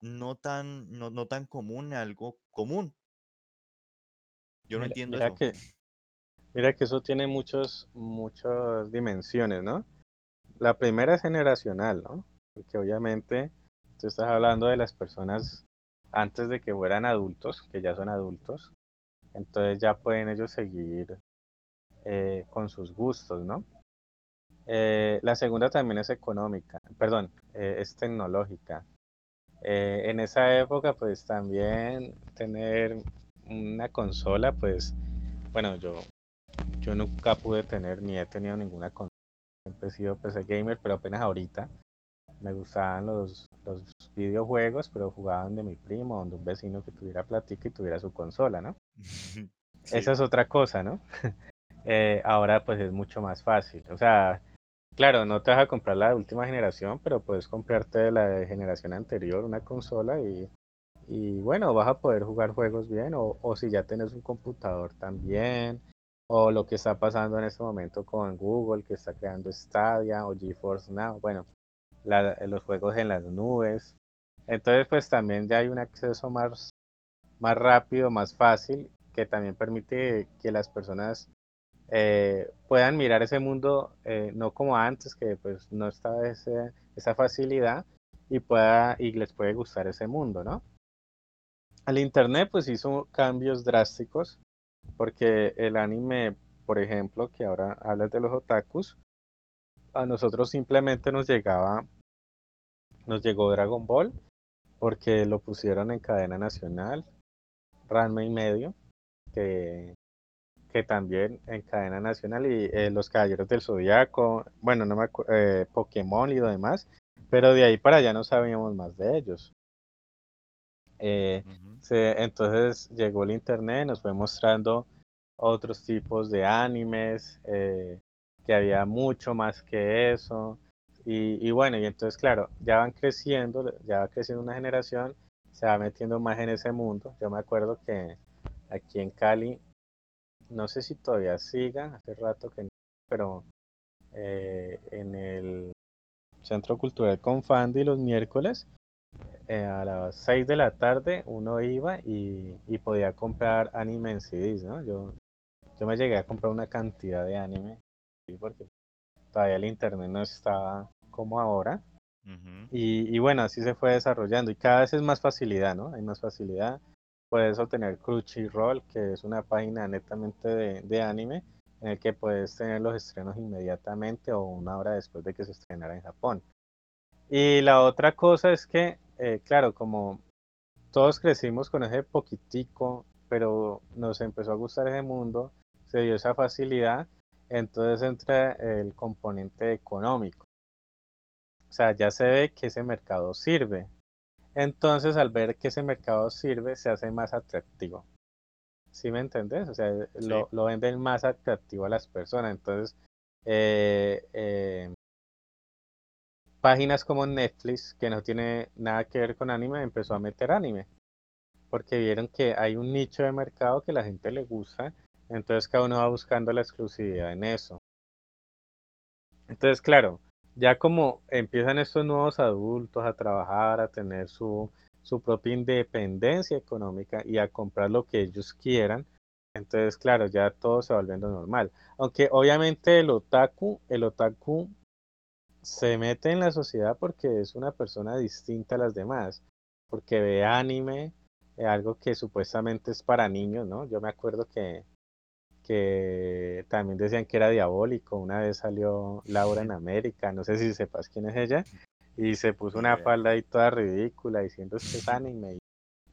no tan, no, no tan común, algo común. Yo no Mira, entiendo mira eso. que Mira que eso tiene muchos, muchas dimensiones, ¿no? La primera es generacional, ¿no? Porque obviamente tú estás hablando de las personas antes de que fueran adultos, que ya son adultos, entonces ya pueden ellos seguir eh, con sus gustos, ¿no? Eh, la segunda también es económica, perdón, eh, es tecnológica. en esa época, pues también tener una consola, pues, bueno, yo, yo nunca pude tener ni he tenido ninguna consola. Siempre he sido PC gamer, pero apenas ahorita me gustaban los, los videojuegos, pero jugaban de mi primo, donde un vecino que tuviera platica y tuviera su consola, ¿no? [LAUGHS] Esa es otra cosa, ¿no? [LAUGHS] Eh, ahora pues es mucho más fácil. O sea, claro, no te vas a comprar la última generación, pero puedes comprarte de la generación anterior una consola y, y bueno, vas a poder jugar juegos bien o, o si ya tienes un computador también o lo que está pasando en este momento con Google que está creando Stadia o GeForce Now, bueno, los juegos en las nubes. Entonces pues también ya hay un acceso más, más rápido, más fácil que también permite que las personas eh, puedan mirar ese mundo eh, no como antes, que pues no estaba ese, esa facilidad y, pueda, y les puede gustar ese mundo, ¿no? Al Internet pues hizo cambios drásticos porque el anime, por ejemplo, que ahora hablas de los otakus, a nosotros simplemente nos llegaba, nos llegó Dragon Ball porque lo pusieron en cadena nacional, Ranma y medio, que, también en cadena nacional y eh, los Caballeros del Zodiaco, bueno, no me eh, Pokémon y lo demás, pero de ahí para allá no sabíamos más de ellos. Eh, entonces llegó el internet, nos fue mostrando otros tipos de animes, eh, que había mucho más que eso. Y, y, bueno, y entonces claro, ya van creciendo, ya va creciendo una generación, se va metiendo más en ese mundo. Yo me acuerdo que aquí en Cali, no sé si todavía siga, hace rato que no, pero eh, en el Centro Cultural Confandi los miércoles eh, a las 6 de la tarde uno iba y, podía comprar anime en CDs, ¿no? Yo, yo me llegué a comprar una cantidad de anime, porque todavía el internet no estaba como ahora. y, y, bueno, así se fue desarrollando y cada vez es más facilidad, ¿no? Hay más facilidad. Puedes obtener Crunchyroll, que es una página netamente de, de anime, en el que puedes tener los estrenos inmediatamente o una hora después de que se estrenara en Japón. Y la otra cosa es que, eh, claro, como todos crecimos con ese poquitico, pero nos empezó a gustar ese mundo, se dio esa facilidad, entonces entra el componente económico. O sea, ya se ve que ese mercado sirve. Entonces, al ver que ese mercado sirve, se hace más atractivo. ¿Sí me entendés? O sea, lo, lo, venden más atractivo a las personas. Entonces, eh, eh, páginas como Netflix, que no tiene nada que ver con anime, empezó a meter anime. Porque vieron que hay un nicho de mercado que la gente le gusta, entonces cada uno va buscando la exclusividad en eso. Entonces, claro, ya como empiezan estos nuevos adultos a trabajar, a tener su, su propia independencia económica y a comprar lo que ellos quieran, entonces, claro, ya todo se va volviendo normal. Aunque obviamente el otaku, el otaku se mete en la sociedad porque es una persona distinta a las demás, porque ve anime, eh, algo que supuestamente es para niños, ¿no? Yo me acuerdo que, que también decían que era diabólico. Una vez salió Laura en América, no sé si sepas quién es ella, y se puso una falda ahí toda ridícula diciendo que es anime, y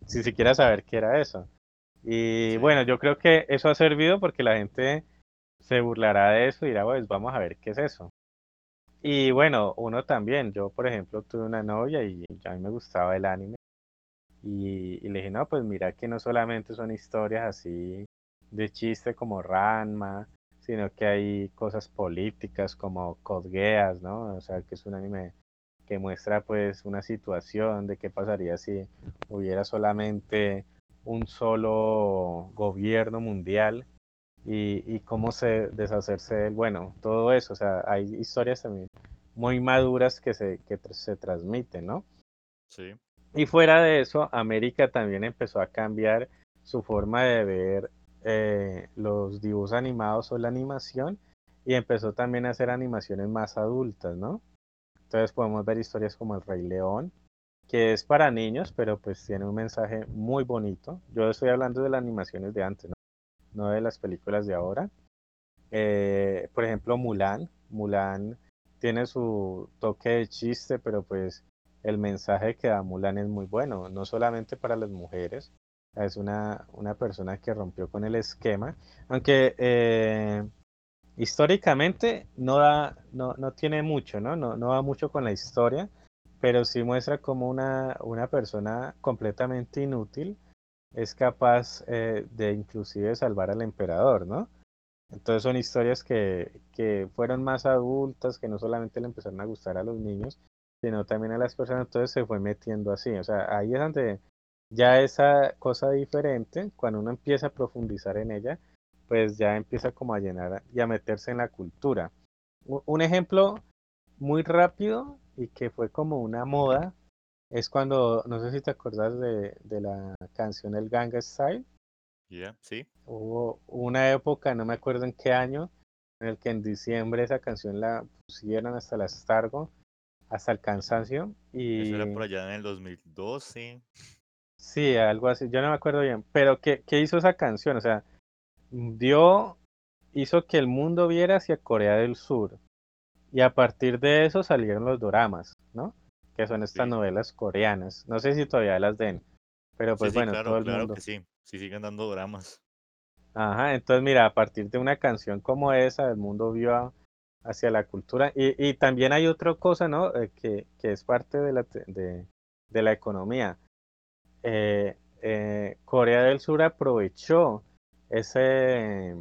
sin siquiera saber qué era eso. Y bueno, yo creo que eso ha servido porque la gente se burlará de eso y dirá, pues vamos a ver qué es eso. Y bueno, uno también, yo por ejemplo tuve una novia y a mí me gustaba el anime. Y, le dije, no, pues mira que no solamente son historias así de chiste como Ranma, sino que hay cosas políticas como Code Geass, ¿no? O sea, que es un anime que muestra pues una situación de qué pasaría si hubiera solamente un solo gobierno mundial y, cómo se deshacerse del, bueno, todo eso, o sea, hay historias también muy maduras que se, que se transmiten, ¿no? Sí. Y fuera de eso, América también empezó a cambiar su forma de ver eh, los dibujos animados o la animación y empezó también a hacer animaciones más adultas, ¿no? Entonces podemos ver historias como El Rey León, que es para niños, pero pues tiene un mensaje muy bonito. Yo estoy hablando de las animaciones de antes, no, no de las películas de ahora. Eh, por ejemplo, Mulan. Mulan tiene su toque de chiste, pero pues el mensaje que da Mulan es muy bueno, no solamente para las mujeres, es una, una persona que rompió con el esquema, aunque eh, históricamente no, da, no, no tiene mucho, ¿no? ¿no? No va mucho con la historia, pero sí muestra como una, una persona completamente inútil es capaz eh, de inclusive salvar al emperador, ¿no? Entonces son historias que, que fueron más adultas, que no solamente le empezaron a gustar a los niños, sino también a las personas, entonces se fue metiendo así, o sea, ahí es donde ya esa cosa diferente, cuando uno empieza a profundizar en ella, pues ya empieza como a llenar y a meterse en la cultura. Un ejemplo muy rápido y que fue como una moda es cuando, no sé si te acuerdas de, de la canción El Ganga Style. Sí. Hubo una época, no me acuerdo en qué año, en el que en diciembre esa canción la pusieron hasta el astargo, hasta el cansancio. Eso era Y por allá en el 2012. sí, algo así, yo no me acuerdo bien. Pero ¿qué, qué hizo esa canción? O sea, dio, hizo que el mundo viera hacia Corea del Sur. Y a partir de eso salieron los doramas, ¿no? Que son estas Sí. novelas coreanas. No sé si todavía las den, pero pues sí, bueno, todo claro, el claro mundo. que sí. Sí siguen dando dramas. Ajá, entonces mira, a partir de una canción como esa, el mundo vio a- hacia la cultura. Y, y también hay otra cosa, ¿no? Eh, que, que es parte de la, de, de la economía. Eh, eh, Corea del Sur aprovechó ese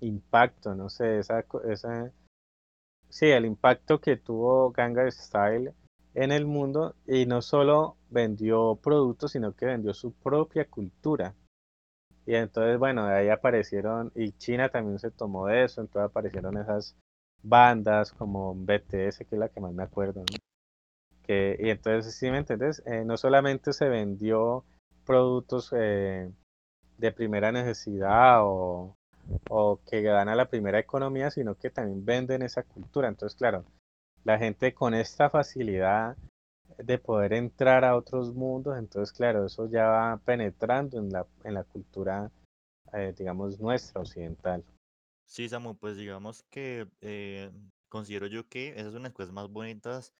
impacto, no sé, esa, esa, sí, el impacto que tuvo Gangnam Style en el mundo y no solo vendió productos, sino que vendió su propia cultura. Y entonces, bueno, de ahí aparecieron, y China también se tomó de eso, entonces aparecieron esas bandas como BTS, que es la que más me acuerdo. Que, y entonces, si me entiendes, Eh, no solamente se vendió productos eh, de primera necesidad o, o que dan a la primera economía, sino que también venden esa cultura. Entonces, claro, la gente con esta facilidad de poder entrar a otros mundos, entonces, claro, eso ya va penetrando en la, en la cultura eh, digamos, nuestra occidental. Sí, Samu, pues digamos que eh, considero yo que esas son las cosas más bonitas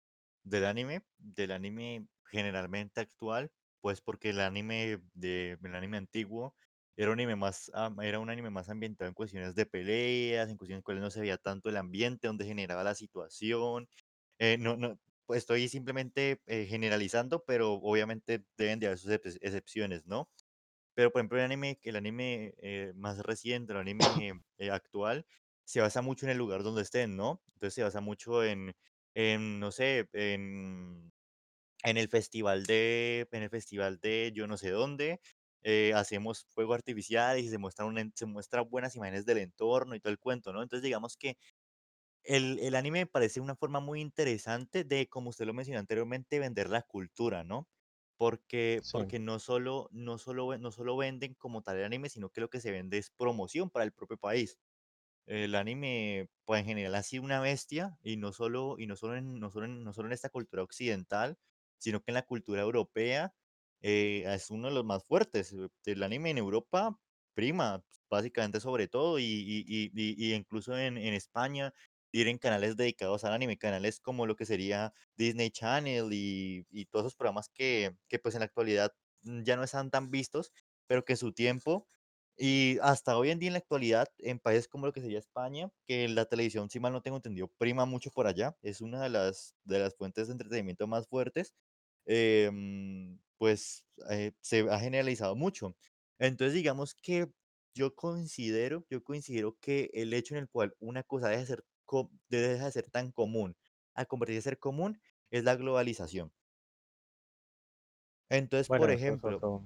del anime, del anime generalmente actual, pues porque el anime de el anime antiguo era un anime más era un anime más ambientado en cuestiones de peleas, en cuestiones en cuales no se veía tanto el ambiente donde generaba la situación. Eh, no, no, pues estoy simplemente eh, generalizando, pero obviamente deben de haber sus excep- excepciones, ¿no? Pero, por ejemplo, el anime el anime, eh, más reciente, el anime, eh, actual, se basa mucho en el lugar donde estén, ¿no? Entonces, se basa mucho en en, no sé, en en el festival de en el festival de yo no sé dónde, eh, hacemos fuegos artificiales y se muestran se muestran buenas imágenes del entorno y todo el cuento, ¿no? Entonces, digamos que el el anime me parece una forma muy interesante de, como usted lo mencionó anteriormente, vender la cultura, ¿no? Porque Sí, porque no solo no solo no solo venden como tal el anime, sino que lo que se vende es promoción para el propio país. El anime, pues, en general ha sido una bestia, y no solo y no solo en no solo en no solo en esta cultura occidental, sino que en la cultura europea, eh, es uno de los más fuertes. eh, El anime en Europa prima, básicamente sobre todo, y y y y incluso en en España tienen canales dedicados al anime, canales como lo que sería Disney Channel y todos esos programas que que, pues, en la actualidad, ya no están tan vistos, pero que en su tiempo y hasta hoy en día, en la actualidad, en países como lo que sería España, que la televisión, si mal no tengo entendido, prima mucho por allá, es una de las, de las fuentes de entretenimiento más fuertes, em, pues eh, se ha generalizado mucho. Entonces, digamos que yo considero, yo considero que el hecho en el cual una cosa deja de ser, deja de ser tan común a convertirse en ser común es la globalización. Entonces, por bueno, es ejemplo, otro.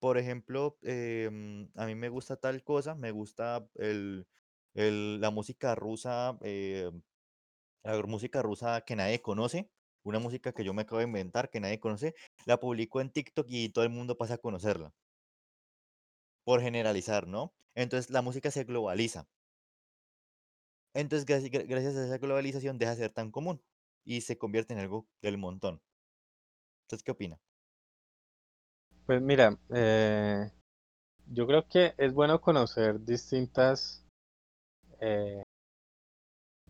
por ejemplo, em, a mí me gusta tal cosa, me gusta el, el- la música rusa, eh, la música rusa que nadie conoce, una música que yo me acabo de inventar, que nadie conoce, la publico en TikTok y todo el mundo pasa a conocerla. por generalizar, ¿no? Entonces la música se globaliza. Entonces, graci gra gracias a esa globalización deja de ser tan común y se convierte en algo del montón. ¿Usted qué opina? Pues mira, eh, yo creo que es bueno conocer distintas, eh,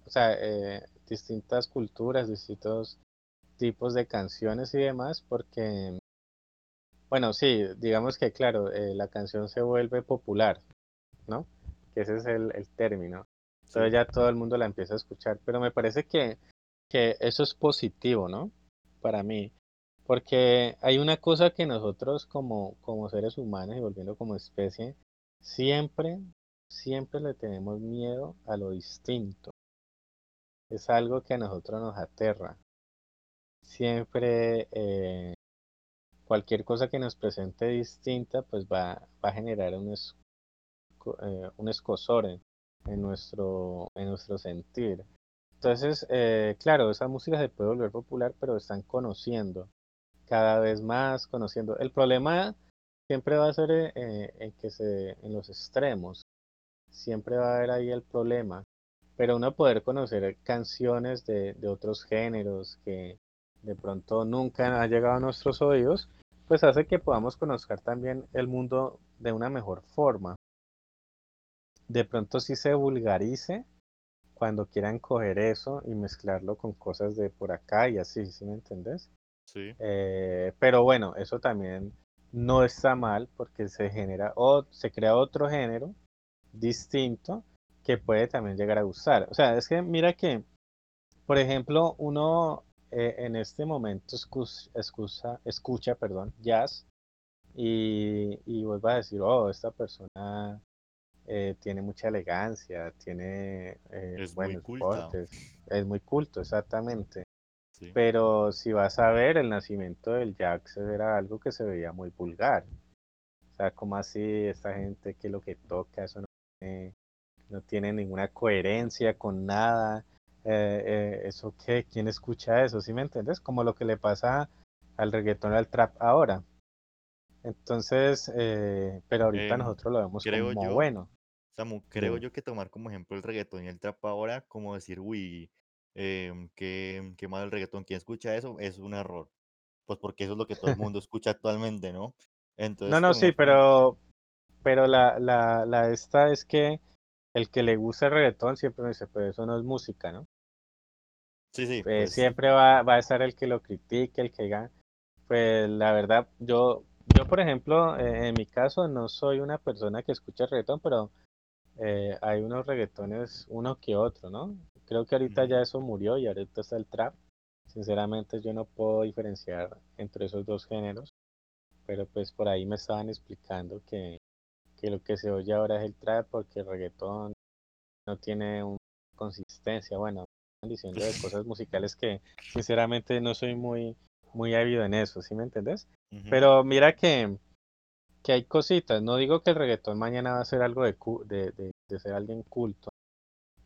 o sea, eh, distintas culturas, distintos tipos de canciones y demás, porque, bueno, sí, digamos que claro, eh, la canción se vuelve popular, ¿no? Que ese es el, el término. Entonces ya todo el mundo la empieza a escuchar, pero me parece que, que eso es positivo, ¿no? Para mí, porque hay una cosa que nosotros como, como seres humanos y volviendo como especie, siempre, siempre le tenemos miedo a lo distinto. Es algo que a nosotros nos aterra. Siempre eh, cualquier cosa que nos presente distinta, pues va, va a generar un, eh, un escozor en, nuestro, en nuestro sentir. Entonces, eh, claro, esa música se puede volver popular, pero están conociendo cada vez más, conociendo. El problema siempre va a ser eh, en que se, en los extremos, siempre va a haber ahí el problema. Pero uno poder conocer canciones de, de otros géneros que de pronto nunca han llegado a nuestros oídos, pues hace que podamos conocer también el mundo de una mejor forma. De pronto sí se vulgarice cuando quieran coger eso y mezclarlo con cosas de por acá y así, ¿sí me entendés? sí, Eh, pero bueno, eso también no está mal porque se genera o se crea otro género distinto que puede también llegar a gustar. O sea, es que mira que, por ejemplo, uno eh, en este momento escucha, escucha, escucha, perdón, jazz y, y vos vas a decir, oh, esta persona eh, tiene mucha elegancia, tiene eh, es buenos culta. portes, es muy culto, exactamente. Sí, Pero si vas a ver, el nacimiento del jazz era algo que se veía muy vulgar. O sea, como así esta gente que lo que toca, eso no tiene, no tiene ninguna coherencia con nada. Eh, eh, ¿eso qué? ¿Quién escucha eso? ¿Sí me entiendes? Como lo que le pasa al reggaetón, al trap ahora. Entonces, eh, pero ahorita em, nosotros lo vemos creo como yo, bueno. Samu, creo yo que tomar como ejemplo el reggaetón y el trap ahora, como decir, uy, em, qué, qué mal el reggaetón, ¿quién escucha eso? Es un error. Pues porque eso es lo que todo el mundo [LAUGHS] escucha actualmente, ¿no? No, Entonces, no, como sí, pero, pero la, la, la esta es que el que le gusta el reggaetón siempre me dice, pues eso no es música, ¿no? sí, sí, pues sí. siempre va, va a estar el que lo critique, el que diga, pues la verdad, yo, yo por ejemplo, eh, en mi caso no soy una persona que escucha reggaetón, pero eh, hay unos reggaetones, uno que otro, ¿no? Creo que ahorita ya eso murió y ahorita está el trap. Sinceramente yo no puedo diferenciar entre esos dos géneros, pero pues por ahí me estaban explicando que, que lo que se oye ahora es el trap porque el reggaetón no tiene una consistencia. Bueno, están diciendo de [LAUGHS] cosas musicales que sinceramente no soy muy, muy ávido en eso, ¿sí me entendés? Pero mira que, que hay cositas. No digo que el reggaetón mañana va a ser algo de, de, de, de ser alguien culto,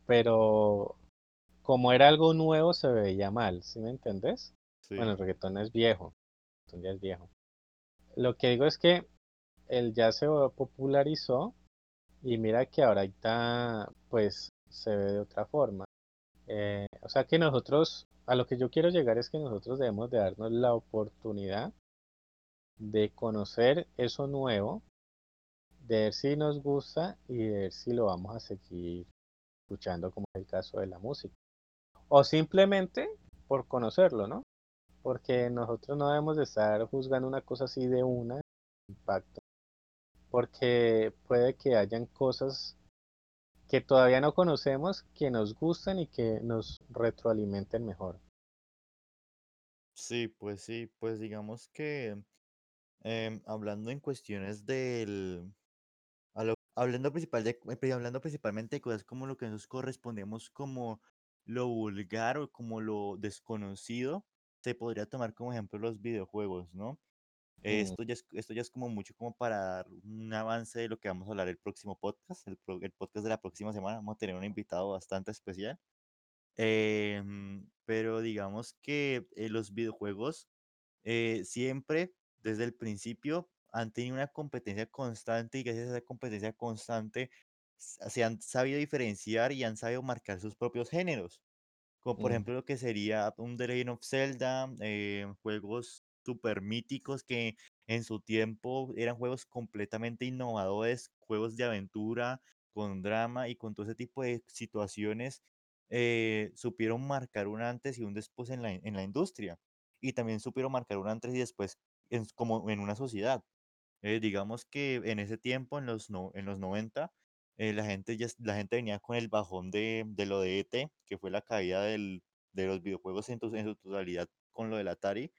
pero como era algo nuevo se veía mal, ¿sí me entendés? Bueno, el reggaetón es viejo, el reggaetón ya es viejo. Lo que digo es que el ya se popularizó y mira que ahorita pues se ve de otra forma. Eh, o sea que nosotros, a lo que yo quiero llegar es que nosotros debemos de darnos la oportunidad de conocer eso nuevo, de ver si nos gusta y de ver si lo vamos a seguir escuchando como es el caso de la música. O simplemente por conocerlo, ¿no? Porque nosotros no debemos de estar juzgando una cosa así de una impacto, porque puede que hayan cosas que todavía no conocemos que nos gustan y que nos retroalimenten mejor. sí, pues sí, pues digamos que em, hablando en cuestiones del, hablando, principal de, eh, hablando principalmente de cosas como lo que nos correspondemos como lo vulgar o como lo desconocido, se podría tomar como ejemplo los videojuegos, ¿no? Esto ya es, esto ya es como mucho como para dar un avance de lo que vamos a hablar el próximo podcast, el, pro- el podcast de la próxima semana. Vamos a tener un invitado bastante especial. Em, pero digamos que eh, los videojuegos eh, siempre, desde el principio, han tenido una competencia constante y gracias a esa competencia constante se han sabido diferenciar y han sabido marcar sus propios géneros como por mm, ejemplo lo que sería un The Legend of Zelda, eh, juegos super míticos que en su tiempo eran juegos completamente innovadores, juegos de aventura, con drama y con todo ese tipo de situaciones, eh, supieron marcar un antes y un después en la, en la industria. Y también supieron marcar un antes y después en, como en una sociedad. Eh, digamos que en ese tiempo, en los, no, en los 90, eh, la gente ya, la gente venía con el bajón de, de lo de ET, que fue la caída del, de los videojuegos en, to- en su totalidad con lo del Atari,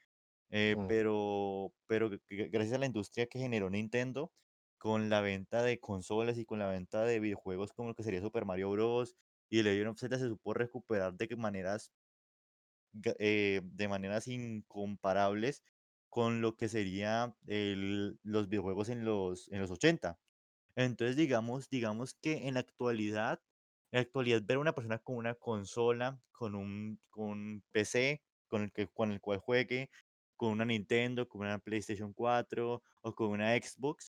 eh, mm. pero, pero gracias a la industria que generó Nintendo, con la venta de consolas y con la venta de videojuegos como lo que sería Super Mario Bros. y Legend of Zelda se supo recuperar de maneras eh, de maneras incomparables con lo que sería el- los videojuegos en los, en los 80. Entonces, digamos, digamos que en la actualidad, en la actualidad ver a una persona con una consola, con un, con un PC, con el, que, con el cual juegue, con una Nintendo, con una PlayStation 4 o con una Xbox,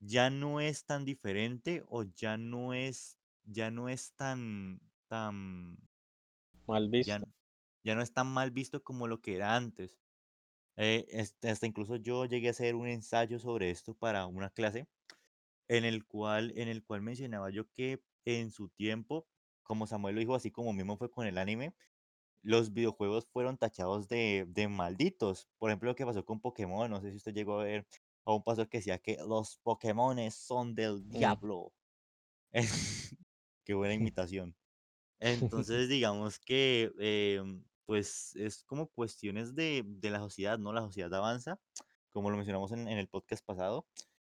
ya no es tan diferente o ya no es, ya no es tan, tan, Mal visto. ya no es tan mal visto como lo que era antes. Eh, hasta incluso yo llegué a hacer un ensayo sobre esto para una clase en el cual, en el cual mencionaba yo que en su tiempo, como Samuel lo dijo, así como mismo fue con el anime, los videojuegos fueron tachados de, de malditos. Por ejemplo, lo que pasó con Pokémon, no sé si usted llegó a ver a un pastor que decía que los Pokémones son del diablo. [LAUGHS] Qué buena [LAUGHS] imitación. Entonces, digamos que, em, pues, es como cuestiones de, de la sociedad, ¿no? La sociedad avanza, como lo mencionamos en, en el podcast pasado,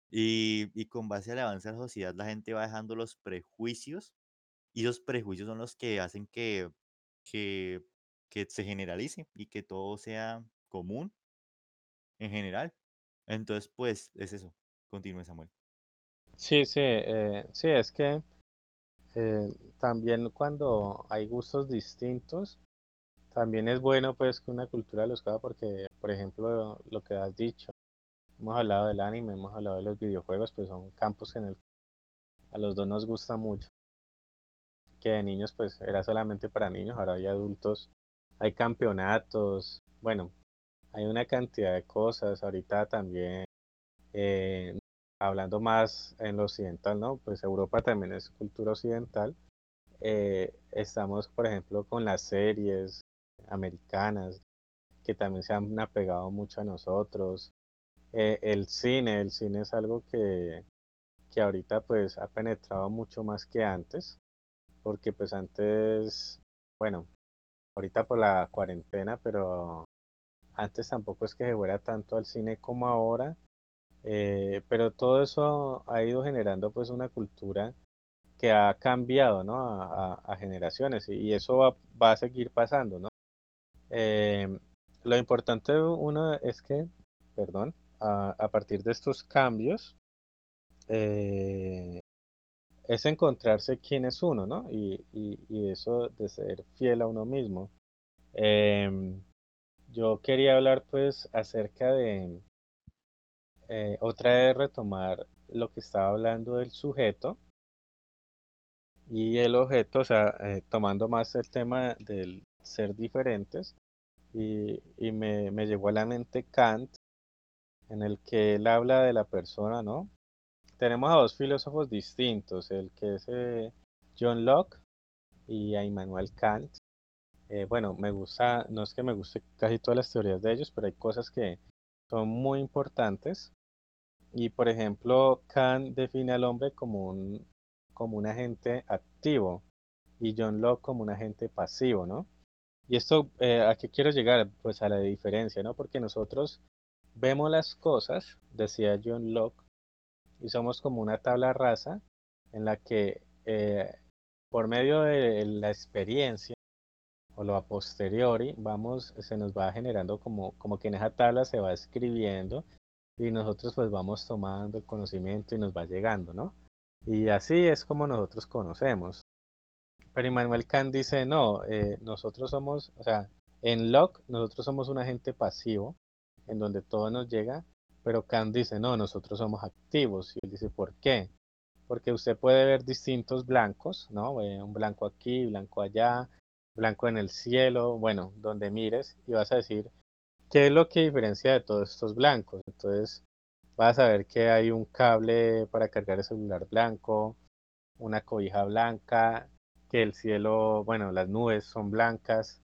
y, y con base al avance de la sociedad, la gente va dejando los prejuicios, y esos prejuicios son los que hacen que, que, que se generalice y que todo sea común en general. Entonces, pues, es eso. Continúe, Samuel. Sí, sí, eh, sí, es que eh, también cuando hay gustos distintos, también es bueno pues que una cultura los haga porque, por ejemplo, lo que has dicho, hemos hablado del anime, hemos hablado de los videojuegos, pues son campos en el que a los dos nos gusta mucho, que de niños pues era solamente para niños, ahora hay adultos, hay campeonatos, bueno, hay una cantidad de cosas, ahorita también eh, hablando más en lo occidental, ¿no? Pues Europa también es cultura occidental. Eh, estamos, por ejemplo, con las series americanas que también se han apegado mucho a nosotros. Eh, el cine, el cine es algo que, que ahorita pues ha penetrado mucho más que antes, porque pues antes, bueno, ahorita por la cuarentena, pero antes tampoco es que se fuera tanto al cine como ahora Eh, pero todo eso ha ido generando pues una cultura que ha cambiado, ¿no? A, generaciones y, y eso va, va a seguir pasando, ¿no? Eh, lo importante uno es que, perdón, a, a partir de estos cambios eh, es encontrarse quién es uno, ¿no? Y, y- y eso de ser fiel a uno mismo. Em, yo quería hablar pues acerca de eh, otra vez retomar lo que estaba hablando del sujeto y el objeto, o sea, eh, tomando más el tema del ser diferentes y, y me, me llegó a la mente Kant, en el que él habla de la persona, ¿no? Tenemos a dos filósofos distintos, el que es eh, John Locke y a Immanuel Kant. Eh, bueno, me gusta, no es que me guste casi todas las teorías de ellos, pero hay cosas que son muy importantes Y por ejemplo, Kant define al hombre como un, como un agente activo y John Locke como un agente pasivo, ¿no? Y esto, eh, ¿a qué quiero llegar? Pues a la diferencia, ¿no? Porque nosotros vemos las cosas, decía John Locke, y somos como una tabla rasa en la que eh, por medio de la experiencia o lo a posteriori, vamos, se nos va generando como, como que en esa tabla se va escribiendo y nosotros pues vamos tomando el conocimiento y nos va llegando, ¿no? Y así es como nosotros conocemos. Pero Immanuel Kant dice, no, eh, nosotros somos, o sea, en Locke nosotros somos un agente pasivo, en donde todo nos llega, Pero Kant dice, no, nosotros somos activos. Y él dice, ¿por qué? Porque usted puede ver distintos blancos, ¿no? Un blanco aquí, blanco allá, blanco en el cielo, bueno, donde mires, y vas a decir, ¿qué es lo que diferencia de todos estos blancos? Entonces, vas a ver que hay un cable para cargar el celular blanco, una cobija blanca, que el cielo, bueno, las nubes son blancas,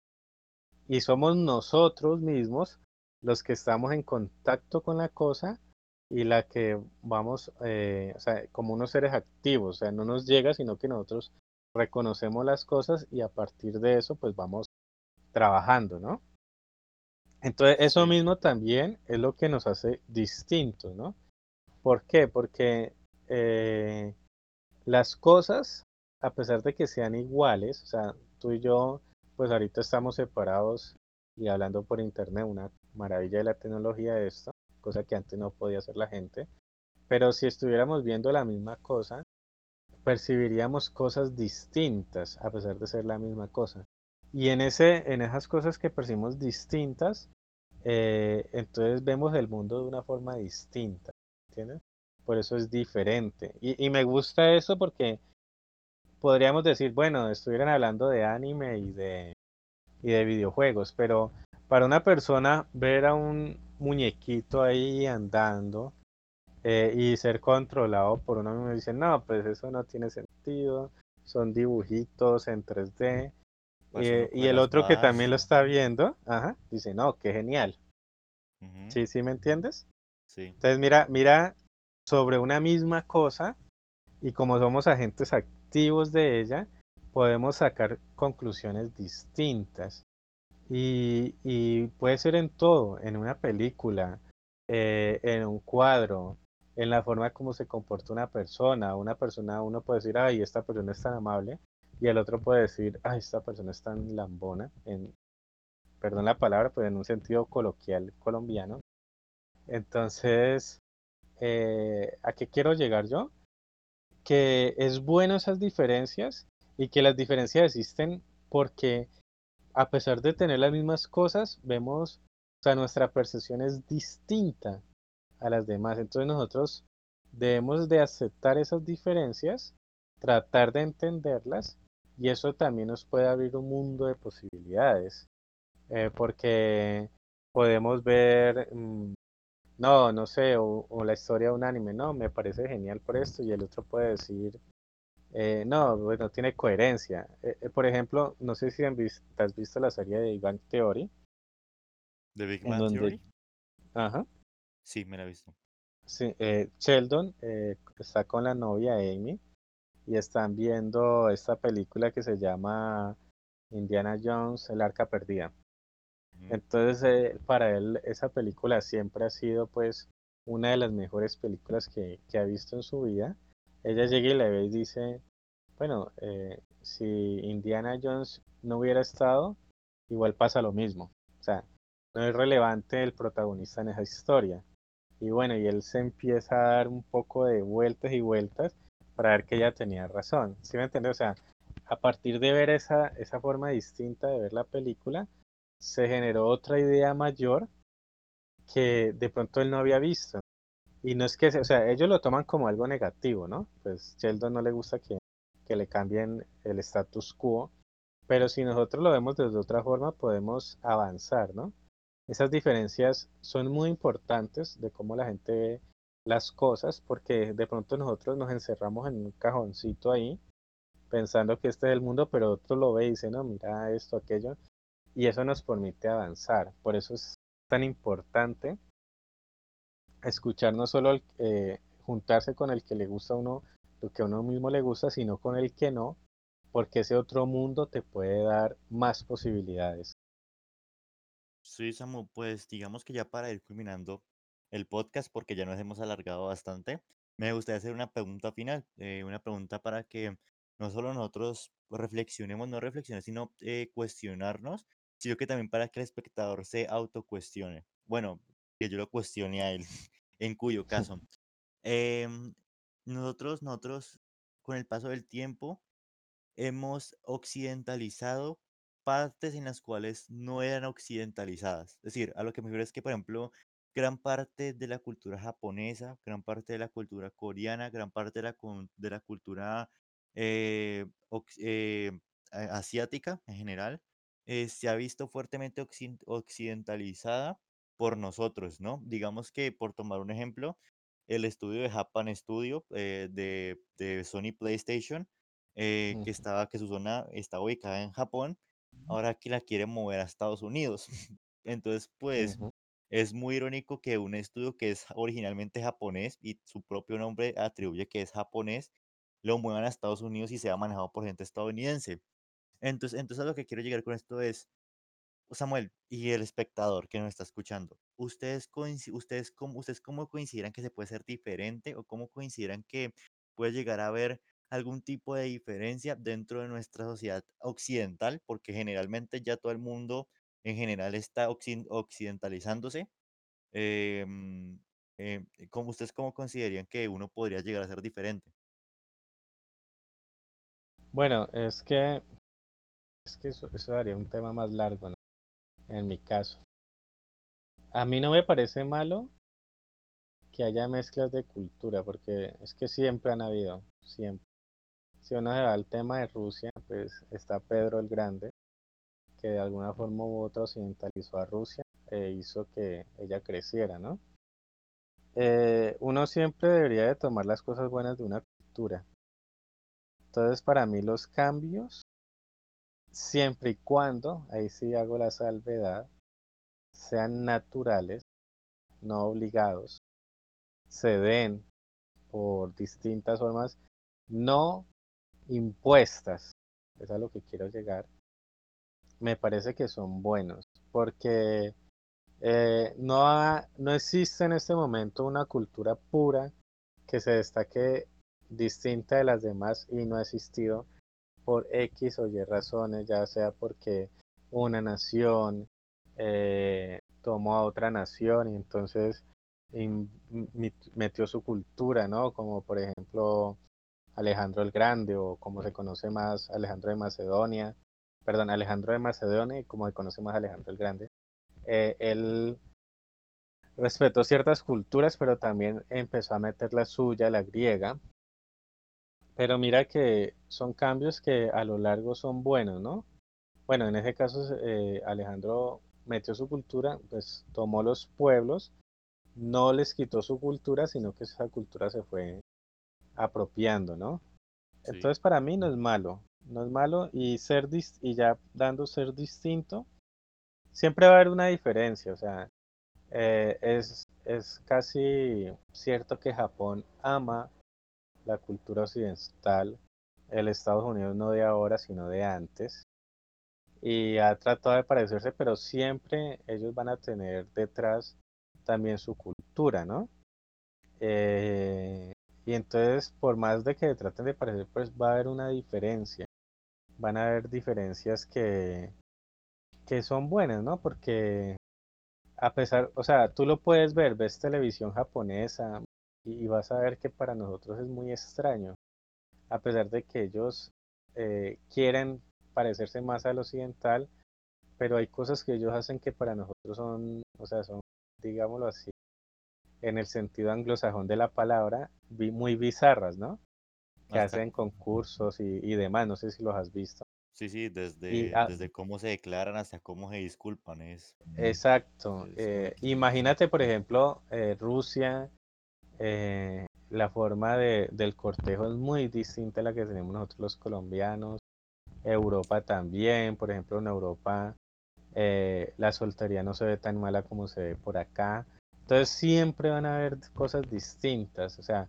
y somos nosotros mismos los que estamos en contacto con la cosa y la que vamos, eh, o sea, como unos seres activos, o sea, no nos llega, sino que nosotros reconocemos las cosas y a partir de eso, pues vamos trabajando, ¿no? Entonces, eso mismo también es lo que nos hace distintos, ¿no? ¿Por qué? Porque eh, las cosas, a pesar de que sean iguales, o sea, tú y yo, pues ahorita estamos separados y hablando por internet, una maravilla de la tecnología esto, cosa que antes no podía hacer la gente. Pero si estuviéramos viendo la misma cosa, percibiríamos cosas distintas a pesar de ser la misma cosa. Y en, ese, en esas cosas que percibimos distintas, eh, entonces vemos el mundo de una forma distinta, ¿entiendes? Por eso es diferente. Y, y me gusta eso porque podríamos decir, bueno, estuvieran hablando de anime y de, y de videojuegos, pero para una persona ver a un muñequito ahí andando eh, y ser controlado por uno mismo, dice, no, pues eso no tiene sentido, son dibujitos en 3D. Eh, y el otro que también lo está viendo, ajá, dice, no, qué genial. Sí, sí, ¿me entiendes? Sí. Entonces, mira, mira sobre una misma cosa y como somos agentes activos de ella, podemos sacar conclusiones distintas. Y, puede ser en todo, en una película, eh, en un cuadro, en la forma como se comporta una persona. Una persona, uno puede decir, ay, esta persona es tan amable, y el otro puede decir, ay, esta persona es tan lambona, en, perdón la palabra, pero en un sentido coloquial colombiano. Entonces, eh, ¿a qué quiero llegar yo? Que es bueno esas diferencias y que las diferencias existen porque a pesar de tener las mismas cosas, vemos, o sea, nuestra percepción es distinta a las demás. Entonces nosotros debemos de aceptar esas diferencias, tratar de entenderlas y eso también nos puede abrir un mundo de posibilidades. Eh, porque podemos ver, mm, no, no sé, o, o, la historia de un anime, no, me parece genial por esto y el otro puede decir, eh, no, bueno, tiene coherencia. Eh, eh, por ejemplo, no sé si has visto la serie de Big Bang Theory. ¿De Big Bang Theory? Ajá. Sí, me la he visto. Sí, Sheldon está con la novia Amy y están viendo esta película que se llama Indiana Jones, el arca perdida. Entonces, para él esa película siempre ha sido pues una de las mejores películas que, que ha visto en su vida ella llega y le ve y dice, bueno, eh, si Indiana Jones no hubiera estado, igual pasa lo mismo. O sea, no es relevante el protagonista en esa historia. Y bueno, y él se empieza a dar un poco de vueltas y vueltas para ver que ella tenía razón. ¿Sí me entiendes? O sea, a partir de ver esa, esa forma distinta de ver la película, se generó otra idea mayor que de pronto él no había visto. Y no es que, o sea, ellos lo toman como algo negativo, ¿no? Pues Sheldon no le gusta que, que le cambien el status quo, pero si nosotros lo vemos desde otra forma, podemos avanzar, ¿no? Esas diferencias son muy importantes de cómo la gente ve las cosas, porque de pronto nosotros nos encerramos en un cajoncito ahí, pensando que este es el mundo, pero otro lo ve y dice, no, mira esto, aquello, y eso nos permite avanzar. Por eso es tan importante escuchar no solo eh, juntarse con el que le gusta a uno lo que a uno mismo le gusta, sino con el que no, porque ese otro mundo te puede dar más posibilidades. Sí, Samu, pues digamos que ya para ir culminando el podcast, porque ya nos hemos alargado bastante, me gustaría hacer una pregunta final, eh, una pregunta para que no solo nosotros reflexionemos, no reflexiones, sino eh, cuestionarnos, sino que también para que el espectador se autocuestione. Bueno, que yo lo cuestione a él, [LAUGHS] en cuyo [LAUGHS] caso. Em, nosotros, nosotros, con el paso del tiempo, hemos occidentalizado partes en las cuales no eran occidentalizadas. Es decir, a lo que me refiero es que, por ejemplo, gran parte de la cultura japonesa, gran parte de la cultura coreana, gran parte de la, de la cultura eh, eh, asiática en general, eh, se ha visto fuertemente occiden- occidentalizada por nosotros, ¿no? Digamos que, por tomar un ejemplo, el estudio de Japan Studio eh, de, de Sony PlayStation, eh, que Ujú, estaba, que su zona está ubicada en Japón, ahora que la quieren mover a Estados Unidos. [LAUGHS] Entonces, pues, ujú. es muy irónico que un estudio que es originalmente japonés y su propio nombre atribuye que es japonés, lo muevan a Estados Unidos y sea manejado por gente estadounidense. Entonces, entonces a lo que quiero llegar con esto es, Samuel y el espectador que nos está escuchando, ¿ustedes, ustedes, cómo, ¿ustedes cómo consideran que se puede ser diferente o cómo consideran que puede llegar a haber algún tipo de diferencia dentro de nuestra sociedad occidental? Porque generalmente ya todo el mundo en general está occi- occidentalizándose. Em, ¿cómo ustedes cómo considerarían que uno podría llegar a ser diferente? Bueno, es que, es que eso, eso daría un tema más largo, ¿no? En mi caso. A mí no me parece malo que haya mezclas de cultura, porque es que siempre han habido, siempre. Si uno se va al tema de Rusia, pues está Pedro el Grande, que de alguna forma u otra occidentalizó a Rusia e hizo que ella creciera, ¿no? Eh, uno siempre debería de tomar las cosas buenas de una cultura. Entonces, para mí los cambios, siempre y cuando, ahí sí hago la salvedad, sean naturales, no obligados, se den por distintas formas, no impuestas, es a lo que quiero llegar, me parece que son buenos, porque eh, no, no existe en este momento una cultura pura que se destaque distinta de las demás y no ha existido por X o Y razones, ya sea porque una nación eh, tomó a otra nación y entonces metió su cultura, ¿no? Como por ejemplo Alejandro el Grande o como se conoce más Alejandro de Macedonia, perdón, Alejandro de Macedonia y como se conoce más Alejandro el Grande. Eh, él respetó ciertas culturas, pero también empezó a meter la suya, la griega. Pero mira que son cambios que a lo largo son buenos, ¿no? Bueno, en ese caso eh, Alejandro metió su cultura, pues tomó los pueblos, no les quitó su cultura, sino que esa cultura se fue apropiando, ¿no? Sí, Entonces para mí no es malo, no es malo y ser dis- y ya dando ser distinto, siempre va a haber una diferencia, o sea, eh, es, es casi cierto que Japón ama la cultura occidental, el Estados Unidos no de ahora, sino de antes, y ha tratado de parecerse, pero siempre ellos van a tener detrás también su cultura, ¿no? Eh, y entonces, por más de que traten de parecer, pues va a haber una diferencia. Van a haber diferencias que, que son buenas, ¿no? Porque a pesar, o sea, tú lo puedes ver, ves televisión japonesa y, y vas a ver que para nosotros es muy extraño, a pesar de que ellos eh, quieren parecerse más al occidental, pero hay cosas que ellos hacen que para nosotros son, o sea, son, digámoslo así, en el sentido anglosajón de la palabra, muy bizarras, ¿no? Que hacen concursos y, y demás, no sé si los has visto. sí, sí, Y desde, ah, desde cómo se declaran hasta cómo se disculpan, es, exacto, es eh, imagínate, por ejemplo, eh, Rusia, eh, la forma de, del cortejo es muy distinta a la que tenemos nosotros los colombianos, Europa también, por ejemplo, en Europa eh, la soltería no se ve tan mala como se ve por acá. Entonces siempre van a haber cosas distintas, o sea,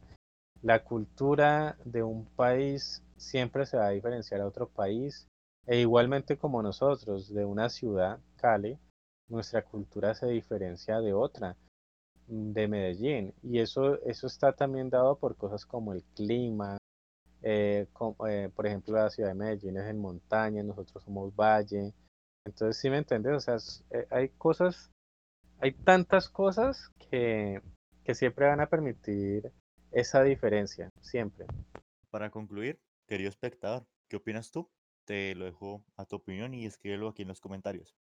la cultura de un país siempre se va a diferenciar a otro país. E igualmente como nosotros, de una ciudad, Cali, nuestra cultura se diferencia de otra, de Medellín. Y eso, eso está también dado por cosas como el clima, eh, eh, por ejemplo, la ciudad de Medellín es en montaña, nosotros somos valle. Entonces, ¿sí me entiendes? O sea, eh, hay cosas, hay tantas cosas que, que siempre van a permitir esa diferencia, siempre. Para concluir, querido espectador, ¿qué opinas tú? Te lo dejo a tu opinión y escríbelo aquí en los comentarios.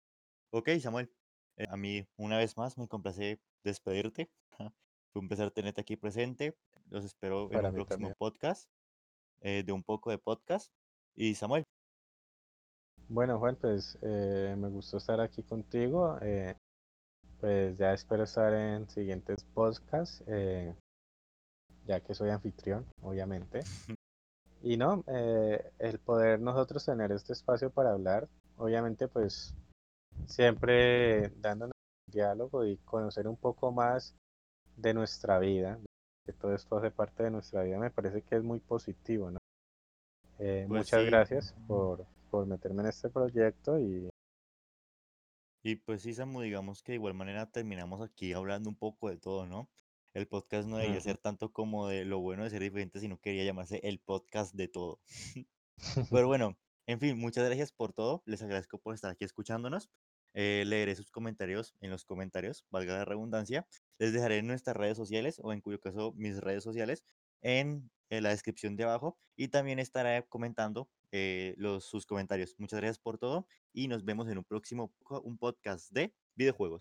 Ok, Samuel. Eh, a mí, una vez más, me complace despedirte. [LAUGHS] Fue un placer tenerte aquí presente. Los espero en Para mí próximo también. podcast eh, de un poco de podcast. Y Samuel, Bueno, Juan, pues eh, me gustó estar aquí contigo. eh, pues ya espero estar en siguientes podcasts, eh, ya que soy anfitrión, obviamente. [LAUGHS] Y no, eh, el poder nosotros tener este espacio para hablar, obviamente pues siempre dándonos un diálogo y conocer un poco más de nuestra vida, que todo esto hace parte de nuestra vida, me parece que es muy positivo, ¿no? Eh, pues muchas sí, gracias por, por meterme en este proyecto y y pues sí, Samu, digamos que de igual manera terminamos aquí hablando un poco de todo, ¿no? El podcast no debería ser tanto como de lo bueno de ser diferente, sino quería llamarse el podcast de todo. [LAUGHS] Pero [LAUGHS] bueno, en fin, muchas gracias por todo. Les agradezco por estar aquí escuchándonos. Eh, leeré sus comentarios en los comentarios, valga la redundancia. Les dejaré en nuestras redes sociales o en cuyo caso mis redes sociales en, la descripción de abajo y también estaré comentando eh, los, sus comentarios. Muchas gracias por todo y nos vemos en un próximo un podcast de videojuegos.